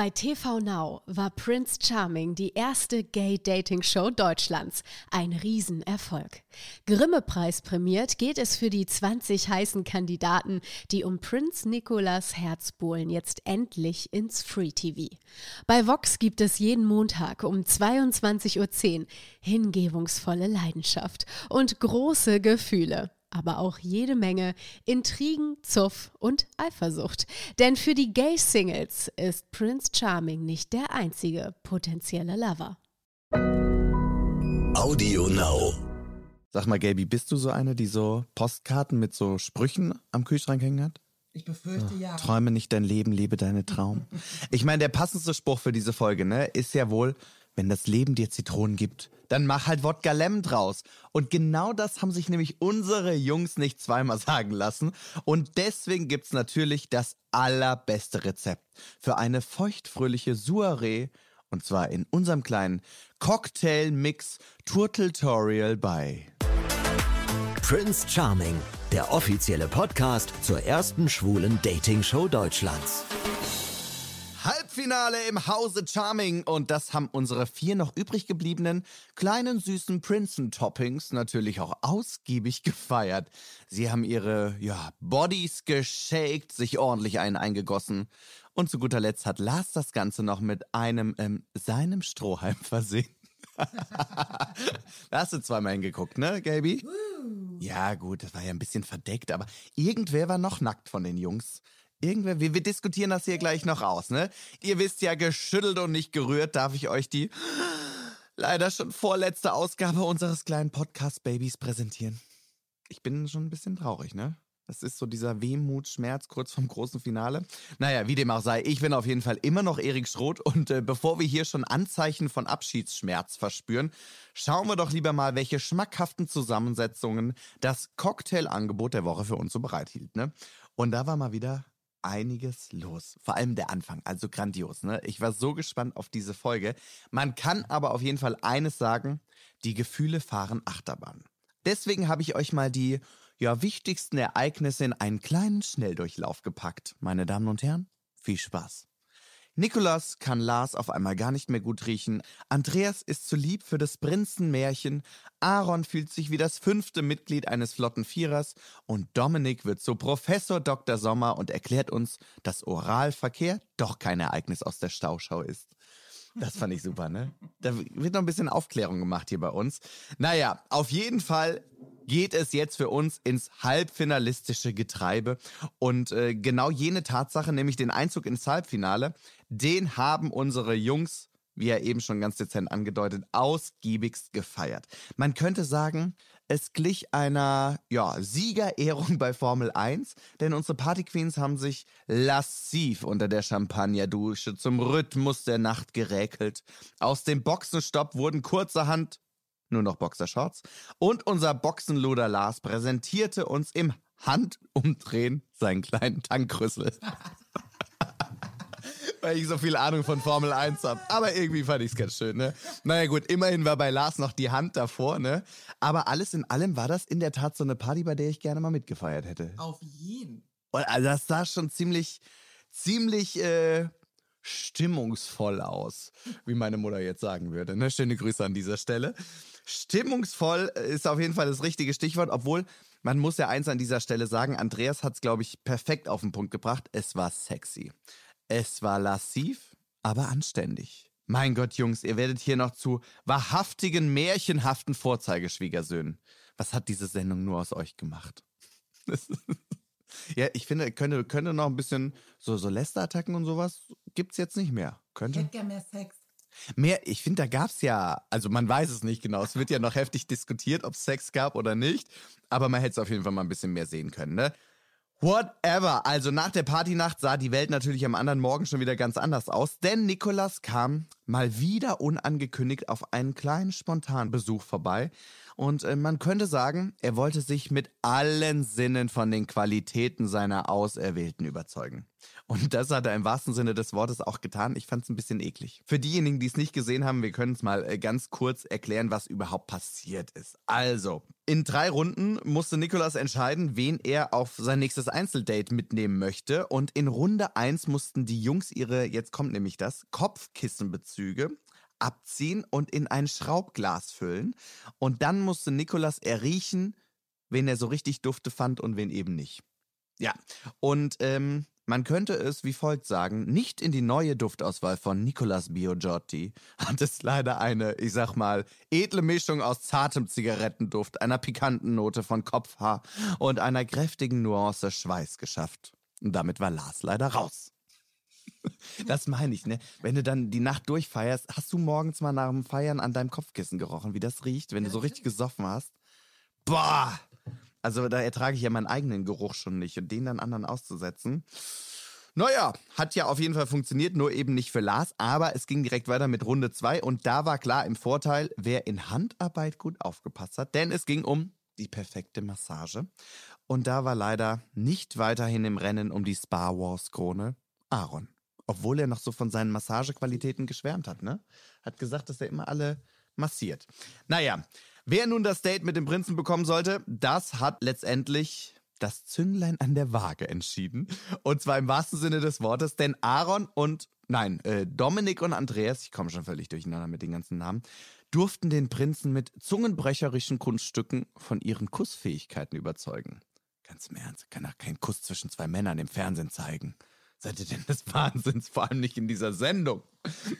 Bei TV Now war Prince Charming die erste Gay-Dating-Show Deutschlands. Ein Riesenerfolg. Grimme-Preis prämiert geht es für die 20 heißen Kandidaten, die um Prinz Nicolas Herz bohlen, jetzt endlich ins Free TV. Bei Vox gibt es jeden Montag um 22.10 Uhr hingebungsvolle Leidenschaft und große Gefühle aber auch jede Menge Intrigen, Zuff und Eifersucht. Denn für die Gay-Singles ist Prince Charming nicht der einzige potenzielle Lover. Audio Now. Sag mal, Gaby, bist du so eine, die so Postkarten mit so Sprüchen am Kühlschrank hängen hat? Ich befürchte ja. Träume nicht dein Leben, lebe deine Traum. ich meine, der passendste Spruch für diese Folge, ne, ist ja wohl, wenn das Leben dir Zitronen gibt, dann mach halt Wodka Lemon draus. Und genau das haben sich nämlich unsere Jungs nicht zweimal sagen lassen. Und deswegen gibt's natürlich das allerbeste Rezept für eine feuchtfröhliche Soiree. Und zwar in unserem kleinen Cocktail-Mix Turteltorial bei Prince Charming, der offizielle Podcast zur ersten schwulen Dating-Show Deutschlands. Halbfinale im Hause Charming und das haben unsere vier noch übrig gebliebenen kleinen süßen Prinzen-Toppings natürlich auch ausgiebig gefeiert. Sie haben ihre, ja, Bodies geshaked, sich ordentlich einen eingegossen und zu guter Letzt hat Lars das Ganze noch mit einem, ähm, seinem Strohhalm versehen. da hast du zweimal hingeguckt, ne, Gaby? Ja, gut, das war ja ein bisschen verdeckt, aber irgendwer war noch nackt von den Jungs. Irgendwer, wir, wir diskutieren das hier gleich noch aus, ne? Ihr wisst ja, geschüttelt und nicht gerührt darf ich euch die leider schon vorletzte Ausgabe unseres kleinen Podcast-Babys präsentieren. Ich bin schon ein bisschen traurig, ne? Das ist so dieser Wehmut, Schmerz kurz vom großen Finale. Naja, wie dem auch sei, ich bin auf jeden Fall immer noch Erik Schroth und äh, bevor wir hier schon Anzeichen von Abschiedsschmerz verspüren, schauen wir doch lieber mal, welche schmackhaften Zusammensetzungen das Cocktailangebot der Woche für uns so bereithielt. Ne? Und da war mal wieder einiges los. Vor allem der Anfang, also grandios. Ne? Ich war so gespannt auf diese Folge. Man kann aber auf jeden Fall eines sagen, die Gefühle fahren Achterbahn. Deswegen habe ich euch mal die ja, wichtigsten Ereignisse in einen kleinen Schnelldurchlauf gepackt. Meine Damen und Herren, viel Spaß. Nikolas kann Lars auf einmal gar nicht mehr gut riechen. Andreas ist zu lieb für das Prinzenmärchen. Aaron fühlt sich wie das fünfte Mitglied eines flotten Vierers. Und Dominik wird zu Professor Dr. Sommer und erklärt uns, dass Oralverkehr doch kein Ereignis aus der Stauschau ist. Das fand ich super, ne? Da wird noch ein bisschen Aufklärung gemacht hier bei uns. Naja, auf jeden Fall geht es jetzt für uns ins halbfinalistische Getreibe. Und äh, genau jene Tatsache, nämlich den Einzug ins Halbfinale, den haben unsere Jungs wie er eben schon ganz dezent angedeutet, ausgiebigst gefeiert. Man könnte sagen, es glich einer ja, Siegerehrung bei Formel 1, denn unsere Partyqueens haben sich lassiv unter der Champagnerdusche zum Rhythmus der Nacht geräkelt. Aus dem Boxenstopp wurden kurzerhand nur noch Boxershorts. Und unser Boxenluder Lars präsentierte uns im Handumdrehen seinen kleinen Tankrüssel. Weil ich so viel Ahnung von Formel 1 habe. Aber irgendwie fand ich es ganz schön, ne? Naja gut, immerhin war bei Lars noch die Hand davor, ne? Aber alles in allem war das in der Tat so eine Party, bei der ich gerne mal mitgefeiert hätte. Auf jeden. Und also das sah schon ziemlich, ziemlich äh, stimmungsvoll aus, wie meine Mutter jetzt sagen würde. Ne? Schöne Grüße an dieser Stelle. Stimmungsvoll ist auf jeden Fall das richtige Stichwort, obwohl man muss ja eins an dieser Stelle sagen, Andreas hat es, glaube ich, perfekt auf den Punkt gebracht. Es war sexy. Es war lassiv, aber anständig. Mein Gott, Jungs, ihr werdet hier noch zu wahrhaftigen, märchenhaften Vorzeigeschwiegersöhnen. Was hat diese Sendung nur aus euch gemacht? ja, ich finde, könnte, könnte noch ein bisschen so, so Lästerattacken und sowas gibt's jetzt nicht mehr. Könnte. Ich hätte gerne mehr Sex. Mehr, ich finde, da gab's ja, also man weiß es nicht genau. Es wird ja noch heftig diskutiert, ob es Sex gab oder nicht. Aber man hätte es auf jeden Fall mal ein bisschen mehr sehen können, ne? Whatever. Also nach der Partynacht sah die Welt natürlich am anderen Morgen schon wieder ganz anders aus, denn Nikolas kam mal wieder unangekündigt auf einen kleinen spontanen Besuch vorbei Und äh, man könnte sagen, er wollte sich mit allen Sinnen von den Qualitäten seiner Auserwählten überzeugen. Und das hat er im wahrsten Sinne des Wortes auch getan. Ich fand es ein bisschen eklig. Für diejenigen, die es nicht gesehen haben, wir können es mal äh, ganz kurz erklären, was überhaupt passiert ist. Also, in drei Runden musste Nikolas entscheiden, wen er auf sein nächstes Einzeldate mitnehmen möchte. Und in Runde 1 mussten die Jungs ihre, jetzt kommt nämlich das, Kopfkissenbezüge abziehen und in ein Schraubglas füllen. Und dann musste Nikolas erriechen, wen er so richtig dufte fand und wen eben nicht. Ja, und ähm, man könnte es wie folgt sagen, nicht in die neue Duftauswahl von Nicolas Biogiotti hat es leider eine, ich sag mal, edle Mischung aus zartem Zigarettenduft, einer pikanten Note von Kopfhaar und einer kräftigen Nuance Schweiß geschafft. Und damit war Lars leider raus. Das meine ich, ne? Wenn du dann die Nacht durchfeierst, hast du morgens mal nach dem Feiern an deinem Kopfkissen gerochen, wie das riecht, wenn du so richtig gesoffen hast? Boah! Also da ertrage ich ja meinen eigenen Geruch schon nicht und den dann anderen auszusetzen. Naja, hat ja auf jeden Fall funktioniert, nur eben nicht für Lars, aber es ging direkt weiter mit Runde 2 und da war klar im Vorteil, wer in Handarbeit gut aufgepasst hat, denn es ging um die perfekte Massage. Und da war leider nicht weiterhin im Rennen um die Spa Wars Krone Aaron. Obwohl er noch so von seinen Massagequalitäten geschwärmt hat, ne? Hat gesagt, dass er immer alle massiert. Naja, wer nun das Date mit dem Prinzen bekommen sollte, das hat letztendlich das Zünglein an der Waage entschieden. Und zwar im wahrsten Sinne des Wortes, denn Aaron und, nein, äh, Dominik und Andreas, ich komme schon völlig durcheinander mit den ganzen Namen, durften den Prinzen mit zungenbrecherischen Kunststücken von ihren Kussfähigkeiten überzeugen. Ganz im Ernst, kann doch kein Kuss zwischen zwei Männern im Fernsehen zeigen. Seid ihr denn des Wahnsinns? Vor allem nicht in dieser Sendung.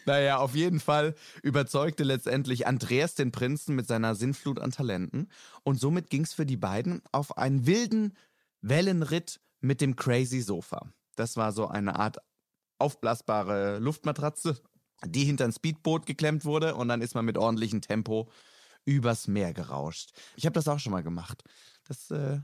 Naja, auf jeden Fall überzeugte letztendlich Andreas den Prinzen mit seiner Sinnflut an Talenten. Und somit ging es für die beiden auf einen wilden Wellenritt mit dem Crazy Sofa. Das war so eine Art aufblasbare Luftmatratze, die hinter ein Speedboot geklemmt wurde und dann ist man mit ordentlichem Tempo übers Meer gerauscht. Ich habe das auch schon mal gemacht. Das äh,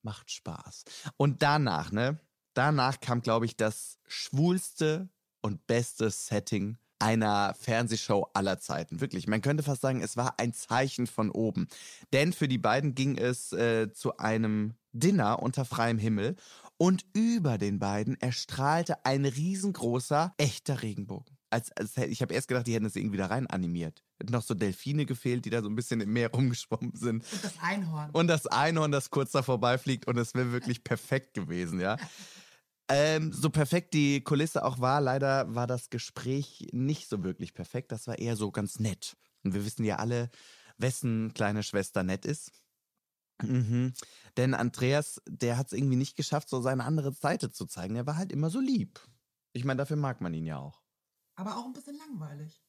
macht Spaß. Und danach, ne? Danach kam, glaube ich, das schwulste und beste Setting einer Fernsehshow aller Zeiten. Wirklich, man könnte fast sagen, es war ein Zeichen von oben. Denn für die beiden ging es äh, zu einem Dinner unter freiem Himmel und über den beiden erstrahlte ein riesengroßer, echter Regenbogen. Als, als, ich habe erst gedacht, die hätten es irgendwie da rein animiert. Hätten noch so Delfine gefehlt, die da so ein bisschen im Meer rumgeschwommen sind. Und das Einhorn. Und das Einhorn, das kurz da vorbeifliegt und es wäre wirklich perfekt gewesen, ja. Ähm, so perfekt die Kulisse auch war, leider war das Gespräch nicht so wirklich perfekt. Das war eher so ganz nett. Und wir wissen ja alle, wessen kleine Schwester nett ist. Mhm. Denn Andreas, der hat es irgendwie nicht geschafft, so seine andere Seite zu zeigen. Er war halt immer so lieb. Ich meine, dafür mag man ihn ja auch. Aber auch ein bisschen langweilig.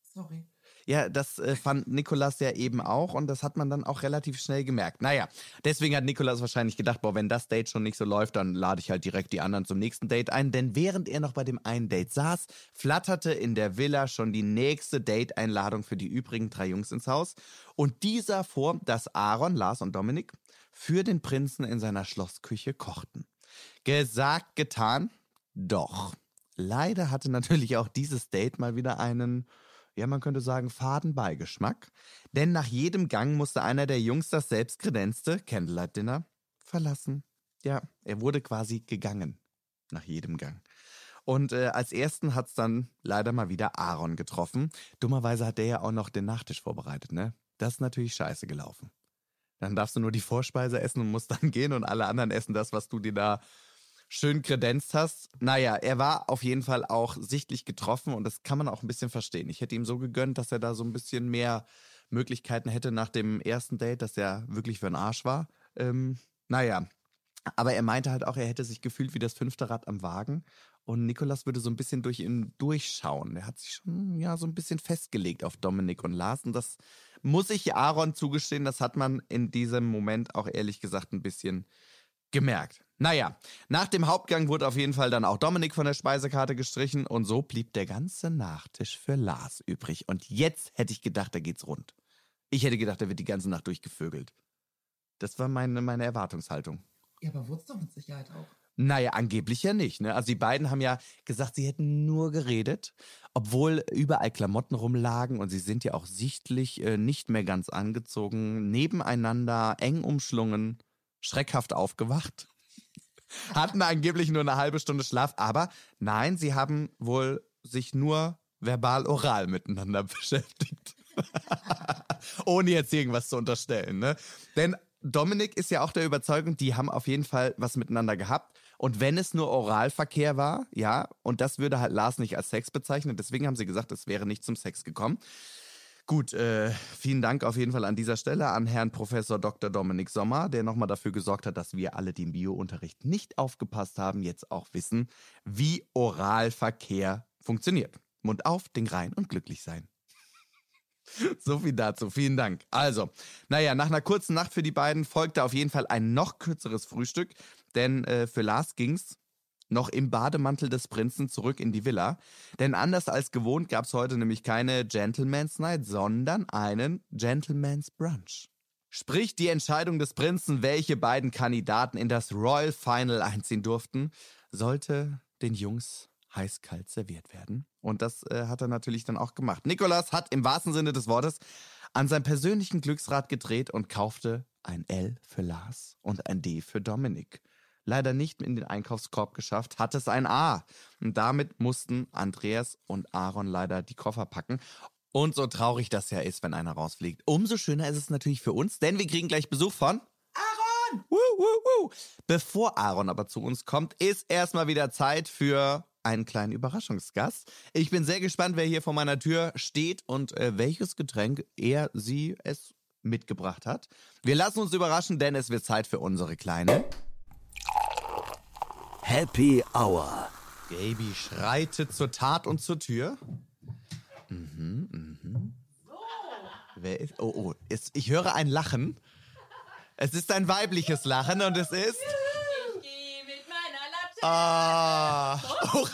Sorry. Ja, das äh, fand Nikolas ja eben auch und das hat man dann auch relativ schnell gemerkt. Naja, deswegen hat Nikolas wahrscheinlich gedacht, boah, wenn das Date schon nicht so läuft, dann lade ich halt direkt die anderen zum nächsten Date ein. Denn während er noch bei dem einen Date saß, flatterte in der Villa schon die nächste Date-Einladung für die übrigen drei Jungs ins Haus. Und dieser vor, dass Aaron, Lars und Dominik für den Prinzen in seiner Schlossküche kochten. Gesagt, getan, doch. Leider hatte natürlich auch dieses Date mal wieder einen ja, man könnte sagen, faden Beigeschmack. Denn nach jedem Gang musste einer der Jungs das selbst kredenzte Candlelight Dinner verlassen. Ja, er wurde quasi gegangen. Nach jedem Gang. Und äh, als ersten hat es dann leider mal wieder Aaron getroffen. Dummerweise hat der ja auch noch den Nachtisch vorbereitet, ne? Das ist natürlich scheiße gelaufen. Dann darfst du nur die Vorspeise essen und musst dann gehen und alle anderen essen das, was du dir da schön kredenzt hast. Naja, er war auf jeden Fall auch sichtlich getroffen und das kann man auch ein bisschen verstehen. Ich hätte ihm so gegönnt, dass er da so ein bisschen mehr Möglichkeiten hätte nach dem ersten Date, dass er wirklich für ein Arsch war. Ähm, naja, aber er meinte halt auch, er hätte sich gefühlt wie das fünfte Rad am Wagen. Und Nikolas würde so ein bisschen durch ihn durchschauen. Er hat sich schon ja so ein bisschen festgelegt auf Dominik und Lars. Und das muss ich Aaron zugestehen, das hat man in diesem Moment auch ehrlich gesagt ein bisschen gemerkt. Naja, nach dem Hauptgang wurde auf jeden Fall dann auch Dominik von der Speisekarte gestrichen und so blieb der ganze Nachtisch für Lars übrig. Und jetzt hätte ich gedacht, da geht's rund. Ich hätte gedacht, er wird die ganze Nacht durchgevögelt. Das war meine, meine Erwartungshaltung. Ja, aber wurde es doch mit Sicherheit auch. Naja, angeblich ja nicht. Ne? Also die beiden haben ja gesagt, sie hätten nur geredet, obwohl überall Klamotten rumlagen und sie sind ja auch sichtlich äh, nicht mehr ganz angezogen, nebeneinander, eng umschlungen, schreckhaft aufgewacht. Hatten angeblich nur eine halbe Stunde Schlaf, aber nein, sie haben wohl sich nur verbal-oral miteinander beschäftigt. Ohne jetzt irgendwas zu unterstellen. Ne? Denn Dominik ist ja auch der Überzeugung, die haben auf jeden Fall was miteinander gehabt. Und wenn es nur Oralverkehr war, ja, und das würde halt Lars nicht als Sex bezeichnen, deswegen haben sie gesagt, es wäre nicht zum Sex gekommen. Gut, äh, vielen Dank auf jeden Fall an dieser Stelle an Herrn Professor Dr. Dominik Sommer, der nochmal dafür gesorgt hat, dass wir alle, die im Biounterricht nicht aufgepasst haben, jetzt auch wissen, wie Oralverkehr funktioniert. Mund auf, Ding rein und glücklich sein. So viel dazu. Vielen Dank. Also, naja, nach einer kurzen Nacht für die beiden folgte auf jeden Fall ein noch kürzeres Frühstück, denn äh, für Lars ging's noch im Bademantel des Prinzen zurück in die Villa. Denn anders als gewohnt gab's heute nämlich keine Gentleman's Night, sondern einen Gentleman's Brunch. Sprich, die Entscheidung des Prinzen, welche beiden Kandidaten in das Royal Final einziehen durften, sollte den Jungs heiß-kalt serviert werden. Und das äh, hat er natürlich dann auch gemacht. Nikolas hat im wahrsten Sinne des Wortes an seinem persönlichen Glücksrad gedreht und kaufte ein L für Lars und ein D für Dominik. Leider nicht in den Einkaufskorb geschafft, hat es ein A. Und damit mussten Andreas und Aaron leider die Koffer packen. Und so traurig das ja ist, wenn einer rausfliegt. Umso schöner ist es natürlich für uns, denn wir kriegen gleich Besuch von Aaron! Woo, woo, woo. Bevor Aaron aber zu uns kommt, ist erstmal wieder Zeit für einen kleinen Überraschungsgast. Ich bin sehr gespannt, wer hier vor meiner Tür steht und äh, welches Getränk er, sie, es mitgebracht hat. Wir lassen uns überraschen, denn es wird Zeit für unsere kleine. Happy Hour. Gaby schreitet zur Tat und zur Tür. Mhm, mhm. Wer ist? Oh, oh. Ist, ich höre ein Lachen. Es ist ein weibliches Lachen und es ist. Ich geh mit meiner Latte. Ah, oh,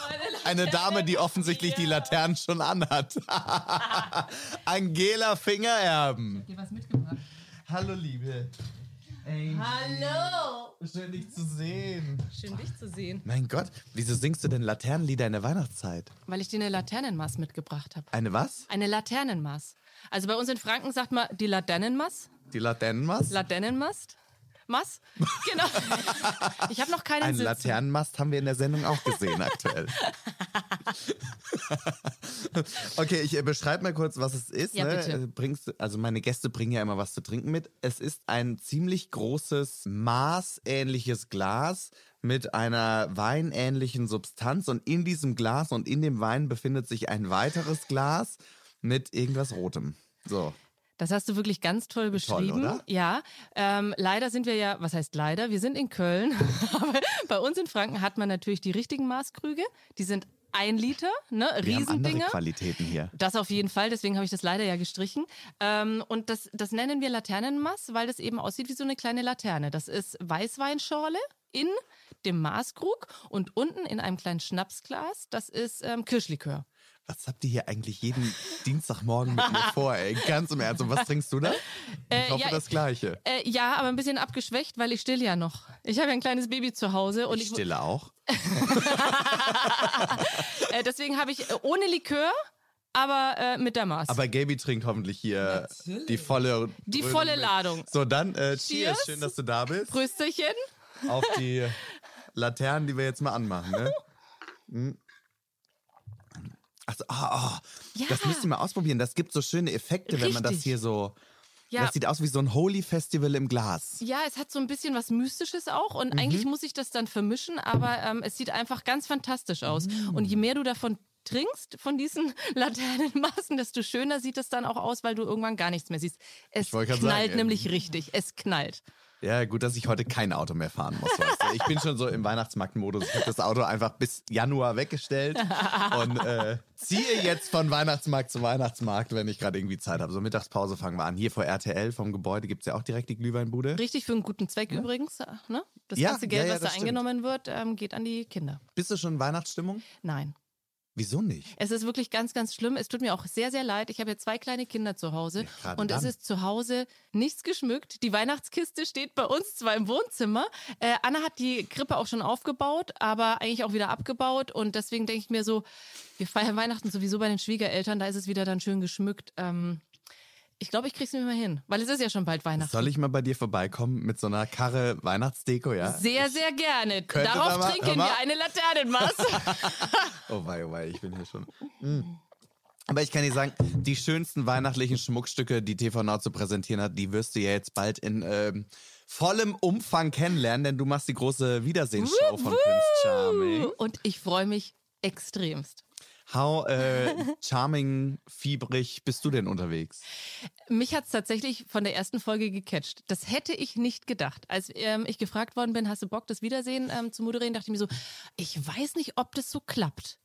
eine Dame, die offensichtlich die Laternen schon anhat. Angela Fingererben. dir was mitgebracht. Hallo, Liebe. Hallo. Schön, dich zu sehen. Schön, dich zu sehen. Mein Gott, wieso singst du denn Laternenlieder in der Weihnachtszeit? Weil ich dir eine Laternenmaß mitgebracht habe. Eine was? Eine Laternenmaß. Also bei uns in Franken sagt man die Laternenmaß. Die Laternenmast? Laternenmast. Maß? Genau. Ich habe noch keinen Ein Sitz. Laternenmast haben wir in der Sendung auch gesehen aktuell. okay, ich äh, beschreibe mal kurz, was es ist. Ja, ne? Äh, Bringst, also meine Gäste bringen ja immer was zu trinken mit. Es ist ein ziemlich großes, maßähnliches Glas mit einer weinähnlichen Substanz und in diesem Glas und in dem Wein befindet sich ein weiteres Glas mit irgendwas Rotem. So. Das hast du wirklich ganz toll beschrieben. oder? Ja, ähm, leider sind wir ja, was heißt leider? Wir sind in Köln, aber bei uns in Franken hat man natürlich die richtigen Maßkrüge. Die sind ein Liter, ne, Wir haben andere Riesendinger. Qualitäten hier. Das auf jeden Fall, deswegen habe ich das leider ja gestrichen. Ähm, und das, das nennen wir Laternenmaß, weil das eben aussieht wie so eine kleine Laterne. Das ist Weißweinschorle in dem Maßkrug und unten in einem kleinen Schnapsglas, das ist ähm, Kirschlikör. Was habt ihr hier eigentlich jeden Dienstagmorgen mit mir vor, ey? Ganz im Ernst. Und was trinkst du da? Ich Äh, hoffe ja, das Gleiche. Äh, ja, aber ein bisschen abgeschwächt, weil ich still ja noch. Ich habe ja ein kleines Baby zu Hause und Ich ich, stille auch. äh, deswegen habe ich äh, ohne Likör, aber äh, mit der Maß. Aber Gaby trinkt hoffentlich hier die volle Die volle mit. Ladung. So, dann äh, cheers. Cheers. Schön, dass du da bist. Prösterchen. Auf die Laternen, die wir jetzt mal anmachen, ne? Achso, ah, ah. Ja. das müsst ihr mal ausprobieren. Das gibt so schöne Effekte, wenn man das Richtig. hier so. Ja. Das sieht aus wie so ein Holy Festival im Glas. Ja, es hat so ein bisschen was Mystisches auch und Mhm. eigentlich muss ich das dann vermischen, aber ähm, es sieht einfach ganz fantastisch aus. Mhm. Und je mehr du davon trinkst, von diesen Laternenmaßen, desto schöner sieht es dann auch aus, weil du irgendwann gar nichts mehr siehst. Es knallt sagen, ey. nämlich richtig. Es knallt. Ja, gut, dass ich heute kein Auto mehr fahren muss. Weißt du? Ich bin schon so im Weihnachtsmarktmodus. Ich habe das Auto einfach bis Januar weggestellt und äh, ziehe jetzt von Weihnachtsmarkt zu Weihnachtsmarkt, wenn ich gerade irgendwie Zeit habe. So Mittagspause fangen wir an. Hier vor RTL vom Gebäude gibt's ja auch direkt die Glühweinbude. Richtig für einen guten Zweck übrigens. äh, Ne? Das Ja, ganze ja, Geld, ja, was da das stimmt. eingenommen wird, ähm, geht an die Kinder. Bist du schon in Weihnachtsstimmung? Nein. Wieso nicht? Es ist wirklich ganz, ganz schlimm. Es tut mir auch sehr, sehr leid. Ich habe ja zwei kleine Kinder zu Hause Ja, und es dann. ist zu Hause nichts geschmückt. Die Weihnachtskiste steht bei uns zwar im Wohnzimmer. Äh, Anna hat die Krippe auch schon aufgebaut, aber eigentlich auch wieder abgebaut. Und deswegen denke ich mir so, wir feiern Weihnachten sowieso bei den Schwiegereltern. Da ist es wieder dann schön geschmückt. Ähm, ich glaube, ich krieg's nicht mehr hin, weil es ist ja schon bald Weihnachten. Soll ich mal bei dir vorbeikommen mit so einer Karre Weihnachtsdeko, ja? Sehr, sehr gerne. Darauf da mal- trinken wir eine Laternenmaß. Oh wei, oh wei, ich bin hier schon. Mm. Aber ich kann dir sagen, die schönsten weihnachtlichen Schmuckstücke, die TV Now zu präsentieren hat, die wirst du ja jetzt bald in ähm, vollem Umfang kennenlernen, denn du machst die große Wiedersehensshow von Prince Charming. Und ich freue mich extremst. How äh, charming, fiebrig bist du denn unterwegs? Mich hat's tatsächlich von der ersten Folge gecatcht. Das hätte ich nicht gedacht. Als ähm, ich gefragt worden bin, hast du Bock, das Wiedersehen ähm, zu moderieren, dachte ich mir so, ich weiß nicht, ob das so klappt.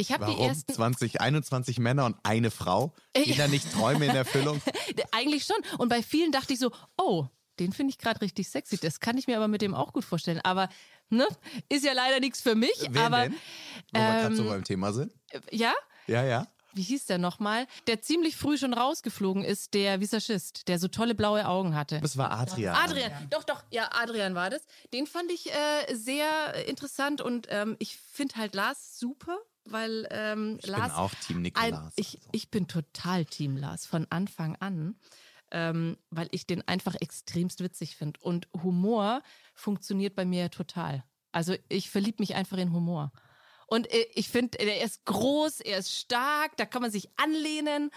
Ich habe die ersten. 20, 21 Männer und eine Frau? Gehen da nicht Träume in Erfüllung? Eigentlich schon. Und bei vielen dachte ich so, oh, den finde ich gerade richtig sexy. Das kann ich mir aber mit dem auch gut vorstellen. Aber ne, ist ja leider nichts für mich. Wen aber denn? Wo wir gerade so ähm, beim Thema sind. äh, ja, Ja, ja. wie hieß der nochmal? Der ziemlich früh schon rausgeflogen ist, der Visagist, der so tolle blaue Augen hatte. Das war Adrian. Adrian, doch, doch, ja, Adrian war das. Den fand ich äh, sehr interessant und ähm, ich finde halt Lars super, weil ähm, Ich Lars. bin auch Team Nikolas. ich, also. ich bin total Team Lars von Anfang an, ähm, weil ich den einfach extremst witzig finde. Und Humor funktioniert bei mir total. Also ich verliebe mich einfach in Humor. Und äh, ich finde, er ist groß, er ist stark, da kann man sich anlehnen.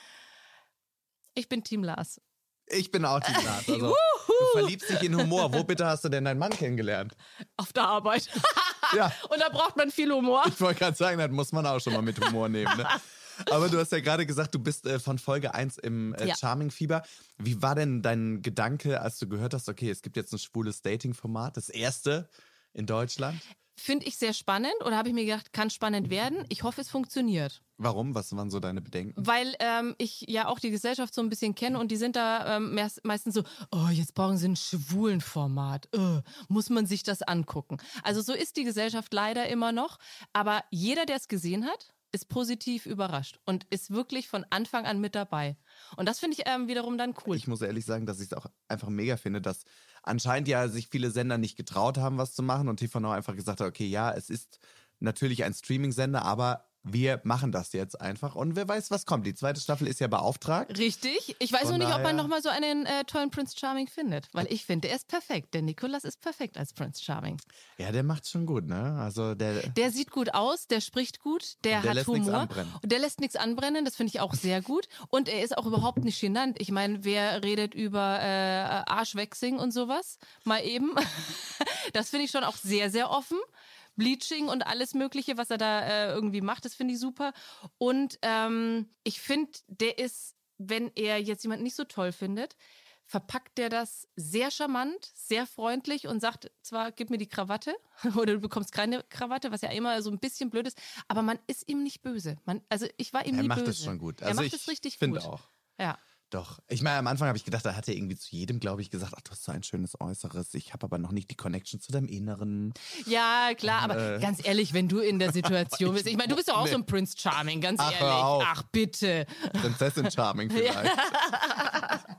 Ich bin Team Lars. Ich bin auch Team Lars. Also, du verliebst dich in Humor. Wo bitte hast du denn deinen Mann kennengelernt? Auf der Arbeit. Ja, Und da braucht man viel Humor. ich wollte gerade sagen, das muss man auch schon mal mit Humor nehmen. Ne? Aber du hast ja gerade gesagt, du bist äh, von Folge 1 im äh, Ja. Charming-Fieber. Wie war denn dein Gedanke, als du gehört hast, okay, es gibt jetzt ein schwules Dating-Format, das erste in Deutschland? Finde ich sehr spannend oder habe ich mir gedacht, kann spannend werden. Ich hoffe, es funktioniert. Warum? Was waren so deine Bedenken? Weil ähm, ich ja auch die Gesellschaft so ein bisschen kenne und die sind da ähm, meist- meistens so, oh, jetzt brauchen sie ein schwulen Format. Äh, muss man sich das angucken. Also so ist die Gesellschaft leider immer noch. Aber jeder, der es gesehen hat, ist positiv überrascht und ist wirklich von Anfang an mit dabei. Und das finde ich ähm, wiederum dann cool. Ich muss ehrlich sagen, dass ich es auch einfach mega finde, dass anscheinend ja sich viele Sender nicht getraut haben, was zu machen und TV einfach gesagt hat, okay, ja, es ist natürlich ein Streaming-Sender, aber wir machen das jetzt einfach und wer weiß, was kommt. Die zweite Staffel ist ja beauftragt. Richtig. Ich weiß Von nur nicht, ob man nochmal so einen äh, tollen Prince Charming findet. Weil ich finde, der ist perfekt. Der Nikolas ist perfekt als Prince Charming. Ja, der macht's schon gut, ne? Also der, Der sieht gut aus, der spricht gut, der, der hat Humor. anbrennen. Und der lässt nichts anbrennen, das finde ich auch sehr gut. Und er ist auch überhaupt nicht genannt. Ich meine, wer redet über äh, Arschwechsing und sowas? Mal eben. Das finde ich schon auch sehr, sehr offen. Bleaching und alles Mögliche, was er da äh, irgendwie macht, das finde ich super. Und ähm, ich finde, der ist, wenn er jetzt jemanden nicht so toll findet, verpackt der das sehr charmant, sehr freundlich und sagt zwar, gib mir die Krawatte oder du bekommst keine Krawatte, was ja immer so ein bisschen blöd ist, aber man ist ihm nicht böse. Man, also ich war ihm er nie macht böse. es schon gut. er Also macht ich es richtig finde gut. auch. Ja. Doch. Ich meine, am Anfang habe ich gedacht, da hat er irgendwie zu jedem, glaube ich, gesagt, ach, du hast so ein schönes Äußeres. Ich habe aber noch nicht die Connection zu deinem Inneren. Ja, klar, aber Äh. ganz ehrlich, wenn du in der Situation bist, ich meine, du bist doch auch Nee. so ein Prince Charming, ganz Ach, ehrlich. Ach, bitte. Prinzessin Charming vielleicht.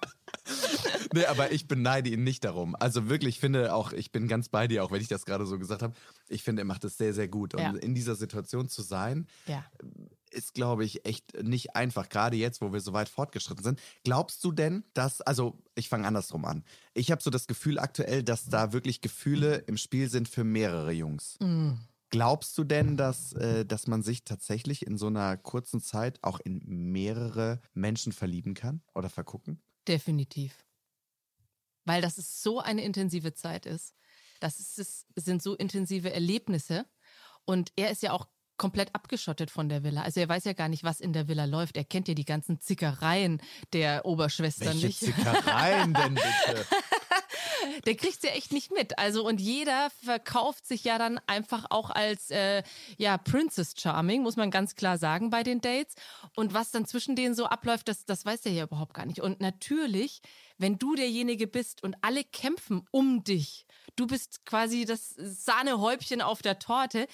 nee, aber ich beneide ihn nicht darum. Also wirklich, ich finde auch, ich bin ganz bei dir, auch wenn ich das gerade so gesagt habe. Ich finde, er macht es sehr, sehr gut. Und Ja. in dieser Situation zu sein, Ja. Ist, glaube ich, echt nicht einfach, gerade jetzt, wo wir so weit fortgeschritten sind. Glaubst du denn, dass, also ich fange andersrum an. Ich habe so das Gefühl aktuell, dass da wirklich Gefühle im Spiel sind für mehrere Jungs. Mm. Glaubst du denn, dass, äh, dass man sich tatsächlich in so einer kurzen Zeit auch in mehrere Menschen verlieben kann oder vergucken? Definitiv. Weil das ist so eine intensive Zeit ist. Das ist, es sind so intensive Erlebnisse. Und er ist ja auch komplett abgeschottet von der Villa. Also er weiß ja gar nicht, was in der Villa läuft. Er kennt ja die ganzen Zickereien der Oberschwestern Welche nicht. Zickereien denn bitte? Der kriegt's ja echt nicht mit. Also und jeder verkauft sich ja dann einfach auch als äh, ja Princess Charming, muss man ganz klar sagen bei den Dates. Und was dann zwischen denen so abläuft, das, das weiß der ja überhaupt gar nicht. Und natürlich, wenn du derjenige bist und alle kämpfen um dich, du bist quasi das Sahnehäubchen auf der Torte.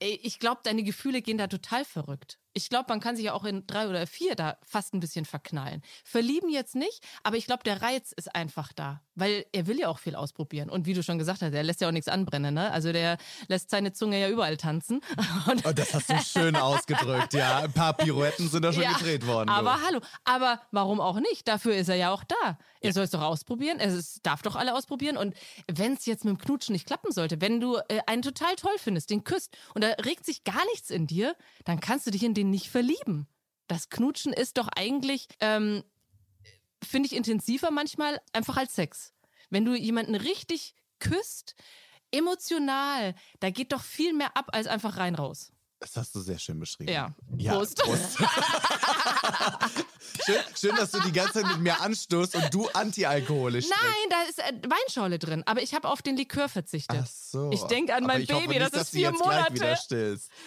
Ich glaube, deine Gefühle gehen da total verrückt. Ich glaube, man kann sich ja auch in drei oder vier da fast ein bisschen verknallen. Verlieben jetzt nicht, aber ich glaube, der Reiz ist einfach da. Weil er will ja auch viel ausprobieren. Und wie du schon gesagt hast, er lässt ja auch nichts anbrennen. Ne? Also der lässt seine Zunge ja überall tanzen. Und Oh, das hast du schön ausgedrückt, ja. Ein paar Pirouetten sind da schon Ja, gedreht worden. du. Aber hallo, aber warum auch nicht? Dafür ist er ja auch da. Er soll es doch ausprobieren. Es ist- darf doch alle ausprobieren. Und wenn es jetzt mit dem Knutschen nicht klappen sollte, wenn du äh, einen total toll findest, den küsst und da regt sich gar nichts in dir, dann kannst du dich in den nicht verlieben. Das Knutschen ist doch eigentlich, ähm, finde ich, intensiver manchmal einfach als Sex. Wenn du jemanden richtig küsst, emotional, da geht doch viel mehr ab als einfach rein raus. Das hast du sehr schön beschrieben. Ja. ja Prost. schön, schön, dass du die ganze Zeit mit mir anstoßt und du antialkoholisch Nein, da ist äh, Weinschorle drin, aber ich habe auf den Likör verzichtet. Ach so. Ich denke an mein ich hoffe Baby, nicht, das dass ist du vier Monate.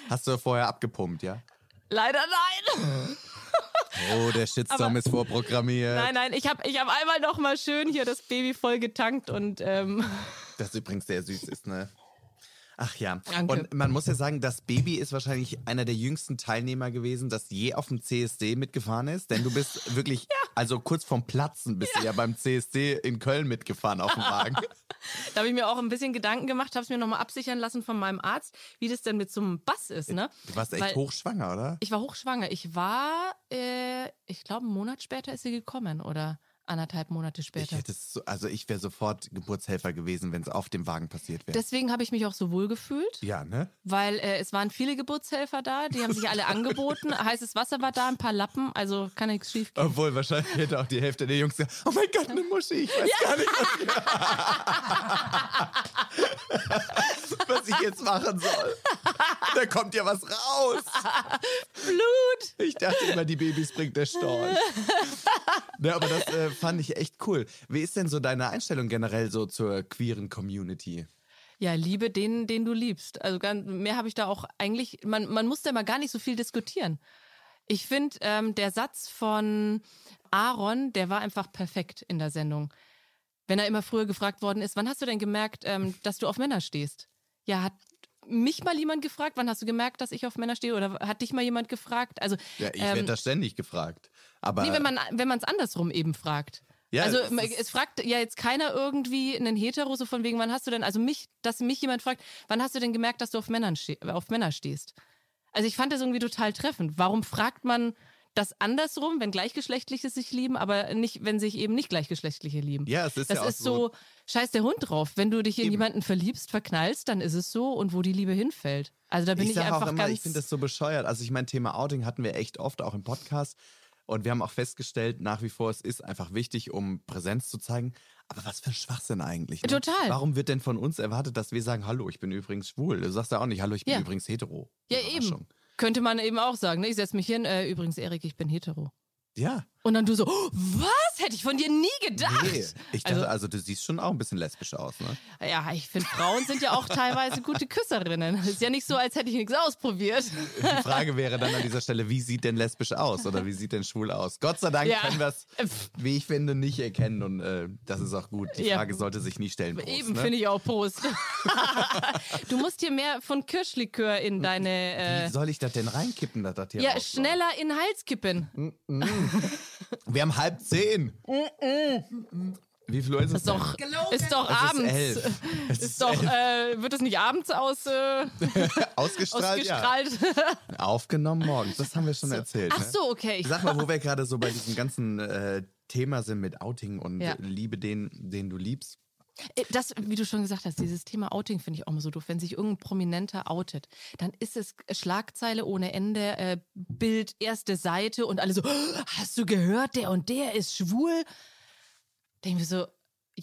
Hast du vorher abgepumpt, ja? Leider nein. Oh, der Shitstorm ist vorprogrammiert. Nein, nein, ich habe ich hab einmal noch mal schön hier das Baby voll getankt und ähm, Das übrigens sehr süß ist, ne? Ach ja. Danke. Und man muss ja sagen, das Baby ist wahrscheinlich einer der jüngsten Teilnehmer gewesen, das je auf dem CSD mitgefahren ist. Denn du bist wirklich, also kurz vorm Platzen bist du ja beim CSD in Köln mitgefahren auf dem Wagen. da habe ich mir auch ein bisschen Gedanken gemacht, habe es mir noch mal absichern lassen von meinem Arzt, wie das denn mit so einem Bass ist, ne? Du warst echt Weil- hochschwanger, oder? Ich war hochschwanger. Ich war, äh, ich glaube, einen Monat später ist sie gekommen oder anderthalb Monate Ich später. es so, also ich wäre sofort Geburtshelfer gewesen, wenn es auf dem Wagen passiert wäre. Deswegen habe ich mich auch so wohl gefühlt. Ja, ne? weil äh, es waren viele Geburtshelfer da, die haben sich alle angeboten. Heißes Wasser war da, ein paar Lappen, also kann nichts schief gehen. Obwohl, wahrscheinlich hätte auch die Hälfte der Jungs gesagt, oh mein Gott, eine Muschi, ich weiß gar nicht, was, was ich jetzt machen soll. Da kommt ja was raus. Blut! Ich dachte immer, die Babys bringt der Storch. Ne, aber das äh, fand ich echt cool. Wie ist denn so deine Einstellung generell so zur queeren Community? Ja, liebe den, den du liebst. Also mehr habe ich da auch eigentlich, man, man muss da mal gar nicht so viel diskutieren. Ich finde, ähm, der Satz von Aaron, der war einfach perfekt in der Sendung. Wenn er immer früher gefragt worden ist, wann hast du denn gemerkt, ähm, dass du auf Männer stehst? Ja, hat mich mal jemand gefragt, wann hast du gemerkt, dass ich auf Männer stehe? Oder hat dich mal jemand gefragt? Also, Ja, ich ähm, werde da ständig gefragt. Aber Nee, wenn man wenn man es andersrum eben fragt. Ja, also es fragt ja jetzt keiner irgendwie einen Hetero so von wegen, wann hast du denn, also mich, dass mich jemand fragt, wann hast du denn gemerkt, dass du auf, Männern auf Männer stehst? Also ich fand das irgendwie total treffend. Warum fragt man das andersrum, wenn Gleichgeschlechtliche sich lieben, aber nicht, wenn sich eben nicht Gleichgeschlechtliche lieben? Ja, es ist das ja ist so, scheiß der Hund drauf. Wenn du dich in Eben. jemanden verliebst, verknallst, dann ist es so und wo die Liebe hinfällt. Also da bin ich, ich einfach auch immer, ganz. ich finde das so bescheuert. Also ich mein Thema Outing hatten wir echt oft auch im Podcast. Und wir haben auch festgestellt, nach wie vor, es ist einfach wichtig, um Präsenz zu zeigen. Aber was für ein Schwachsinn eigentlich. Ne? Total. Warum wird denn von uns erwartet, dass wir sagen, hallo, ich bin übrigens schwul? Du sagst ja auch nicht, hallo, ich bin Ja. übrigens hetero. ja, eben. Könnte man eben auch sagen. Ne? Ich setze mich hin, äh, übrigens, Erik, ich bin hetero. Ja. Und dann du so, "Oh, was? Hätte ich von dir nie gedacht. Nee. Ich dachte, Also- also, du siehst schon auch ein bisschen lesbisch aus, ne? Ja, ich finde, Frauen sind ja auch teilweise gute Küsserinnen. Ist ja nicht so, als hätte ich nichts ausprobiert. Die Frage wäre dann an dieser Stelle, wie sieht denn lesbisch aus oder wie sieht denn schwul aus? Gott sei Dank Ja. können wir es, wie ich finde, nicht erkennen und äh, das ist auch gut. Die Ja. Frage sollte sich nie stellen. Prost, Eben, ne? finde ich auch Prost. du musst hier mehr von Kirschlikör in deine... Wie Äh, soll ich das denn reinkippen, dass das hier ja, rausläuft? schneller in den Hals kippen. Wir haben halb zehn. Wie viel Uhr ist es Ist doch, Gelogen. ist doch Es ist abends. elf. Es Ist, ist doch, elf. äh, wird es nicht abends aus, äh, Ausgestrahlt, ausgestrahlt? ja. Aufgenommen morgens, das haben wir schon erzählt. Ach ne? so, okay. Ich, Sag mal, wo wir gerade so bei diesem ganzen äh, Thema sind mit Outing und Ja. Liebe den, den du liebst. Äh, Das, wie du schon gesagt hast, dieses Thema Outing finde ich auch immer so doof. Wenn sich irgendein Prominenter outet, dann ist es Schlagzeile ohne Ende, äh, Bild, erste Seite und alle so, "Oh, hast du gehört, der und der ist schwul? Denken wir so,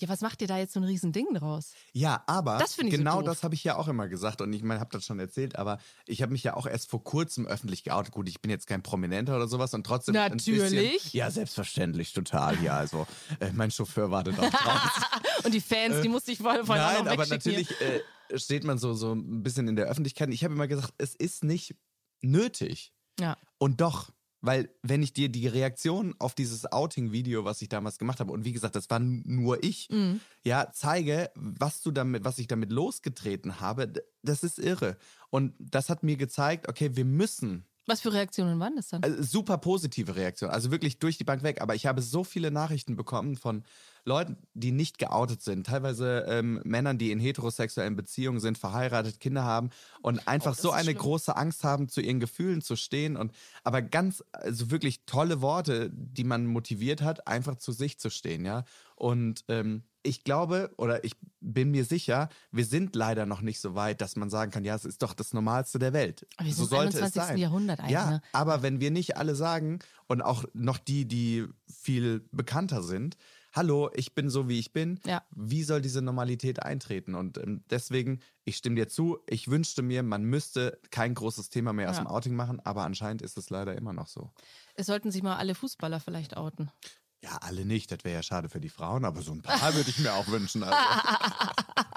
ja, was macht ihr da jetzt so ein Riesending draus? Ja, aber Das so genau doof. das habe ich ja auch immer gesagt und ich meine, habe das schon erzählt, aber ich habe mich ja auch erst vor kurzem öffentlich geoutet. Gut, ich bin jetzt kein Prominenter oder sowas und trotzdem Natürlich. Bisschen, ja, selbstverständlich, total. Ja, also äh, mein Chauffeur wartet auch draußen. Und die Fans, die musste ich vorher auch Nein, aber natürlich äh, steht man so, so ein bisschen in der Öffentlichkeit. Ich habe immer gesagt, es ist nicht nötig. Ja. Und doch, weil wenn ich dir die Reaktion auf dieses Outing-Video, was ich damals gemacht habe, und wie gesagt, das war nur ich, Mhm. ja, zeige, was du damit, was ich damit losgetreten habe, das ist irre. Und das hat mir gezeigt, okay, wir müssen Was für Reaktionen waren das dann? also super positive Reaktion, also wirklich durch die Bank weg. Aber ich habe so viele Nachrichten bekommen von Leuten, die nicht geoutet sind, teilweise ähm, Männern, die in heterosexuellen Beziehungen sind, verheiratet, Kinder haben und einfach Oh, so eine schlimm. große Angst haben, zu ihren Gefühlen zu stehen und aber ganz, also wirklich tolle Worte, die man motiviert hat, einfach zu sich zu stehen, ja. Und ähm, ich glaube oder ich bin mir sicher, wir sind leider noch nicht so weit, dass man sagen kann, ja, es ist doch das Normalste der Welt. Aber wir so sind sollte es 21. sein. Jahrhundert eigentlich, Ja, ne? aber wenn wir nicht alle sagen und auch noch die, die viel bekannter sind, hallo, ich bin so, wie ich bin, Ja. wie soll diese Normalität eintreten? Und ähm, deswegen, ich stimme dir zu, ich wünschte mir, man müsste kein großes Thema mehr aus Ja. dem Outing machen, aber anscheinend ist es leider immer noch so. Es sollten sich mal alle Fußballer vielleicht outen. Ja, alle nicht, das wäre ja schade für die Frauen, aber so ein paar würde ich mir auch wünschen. Also.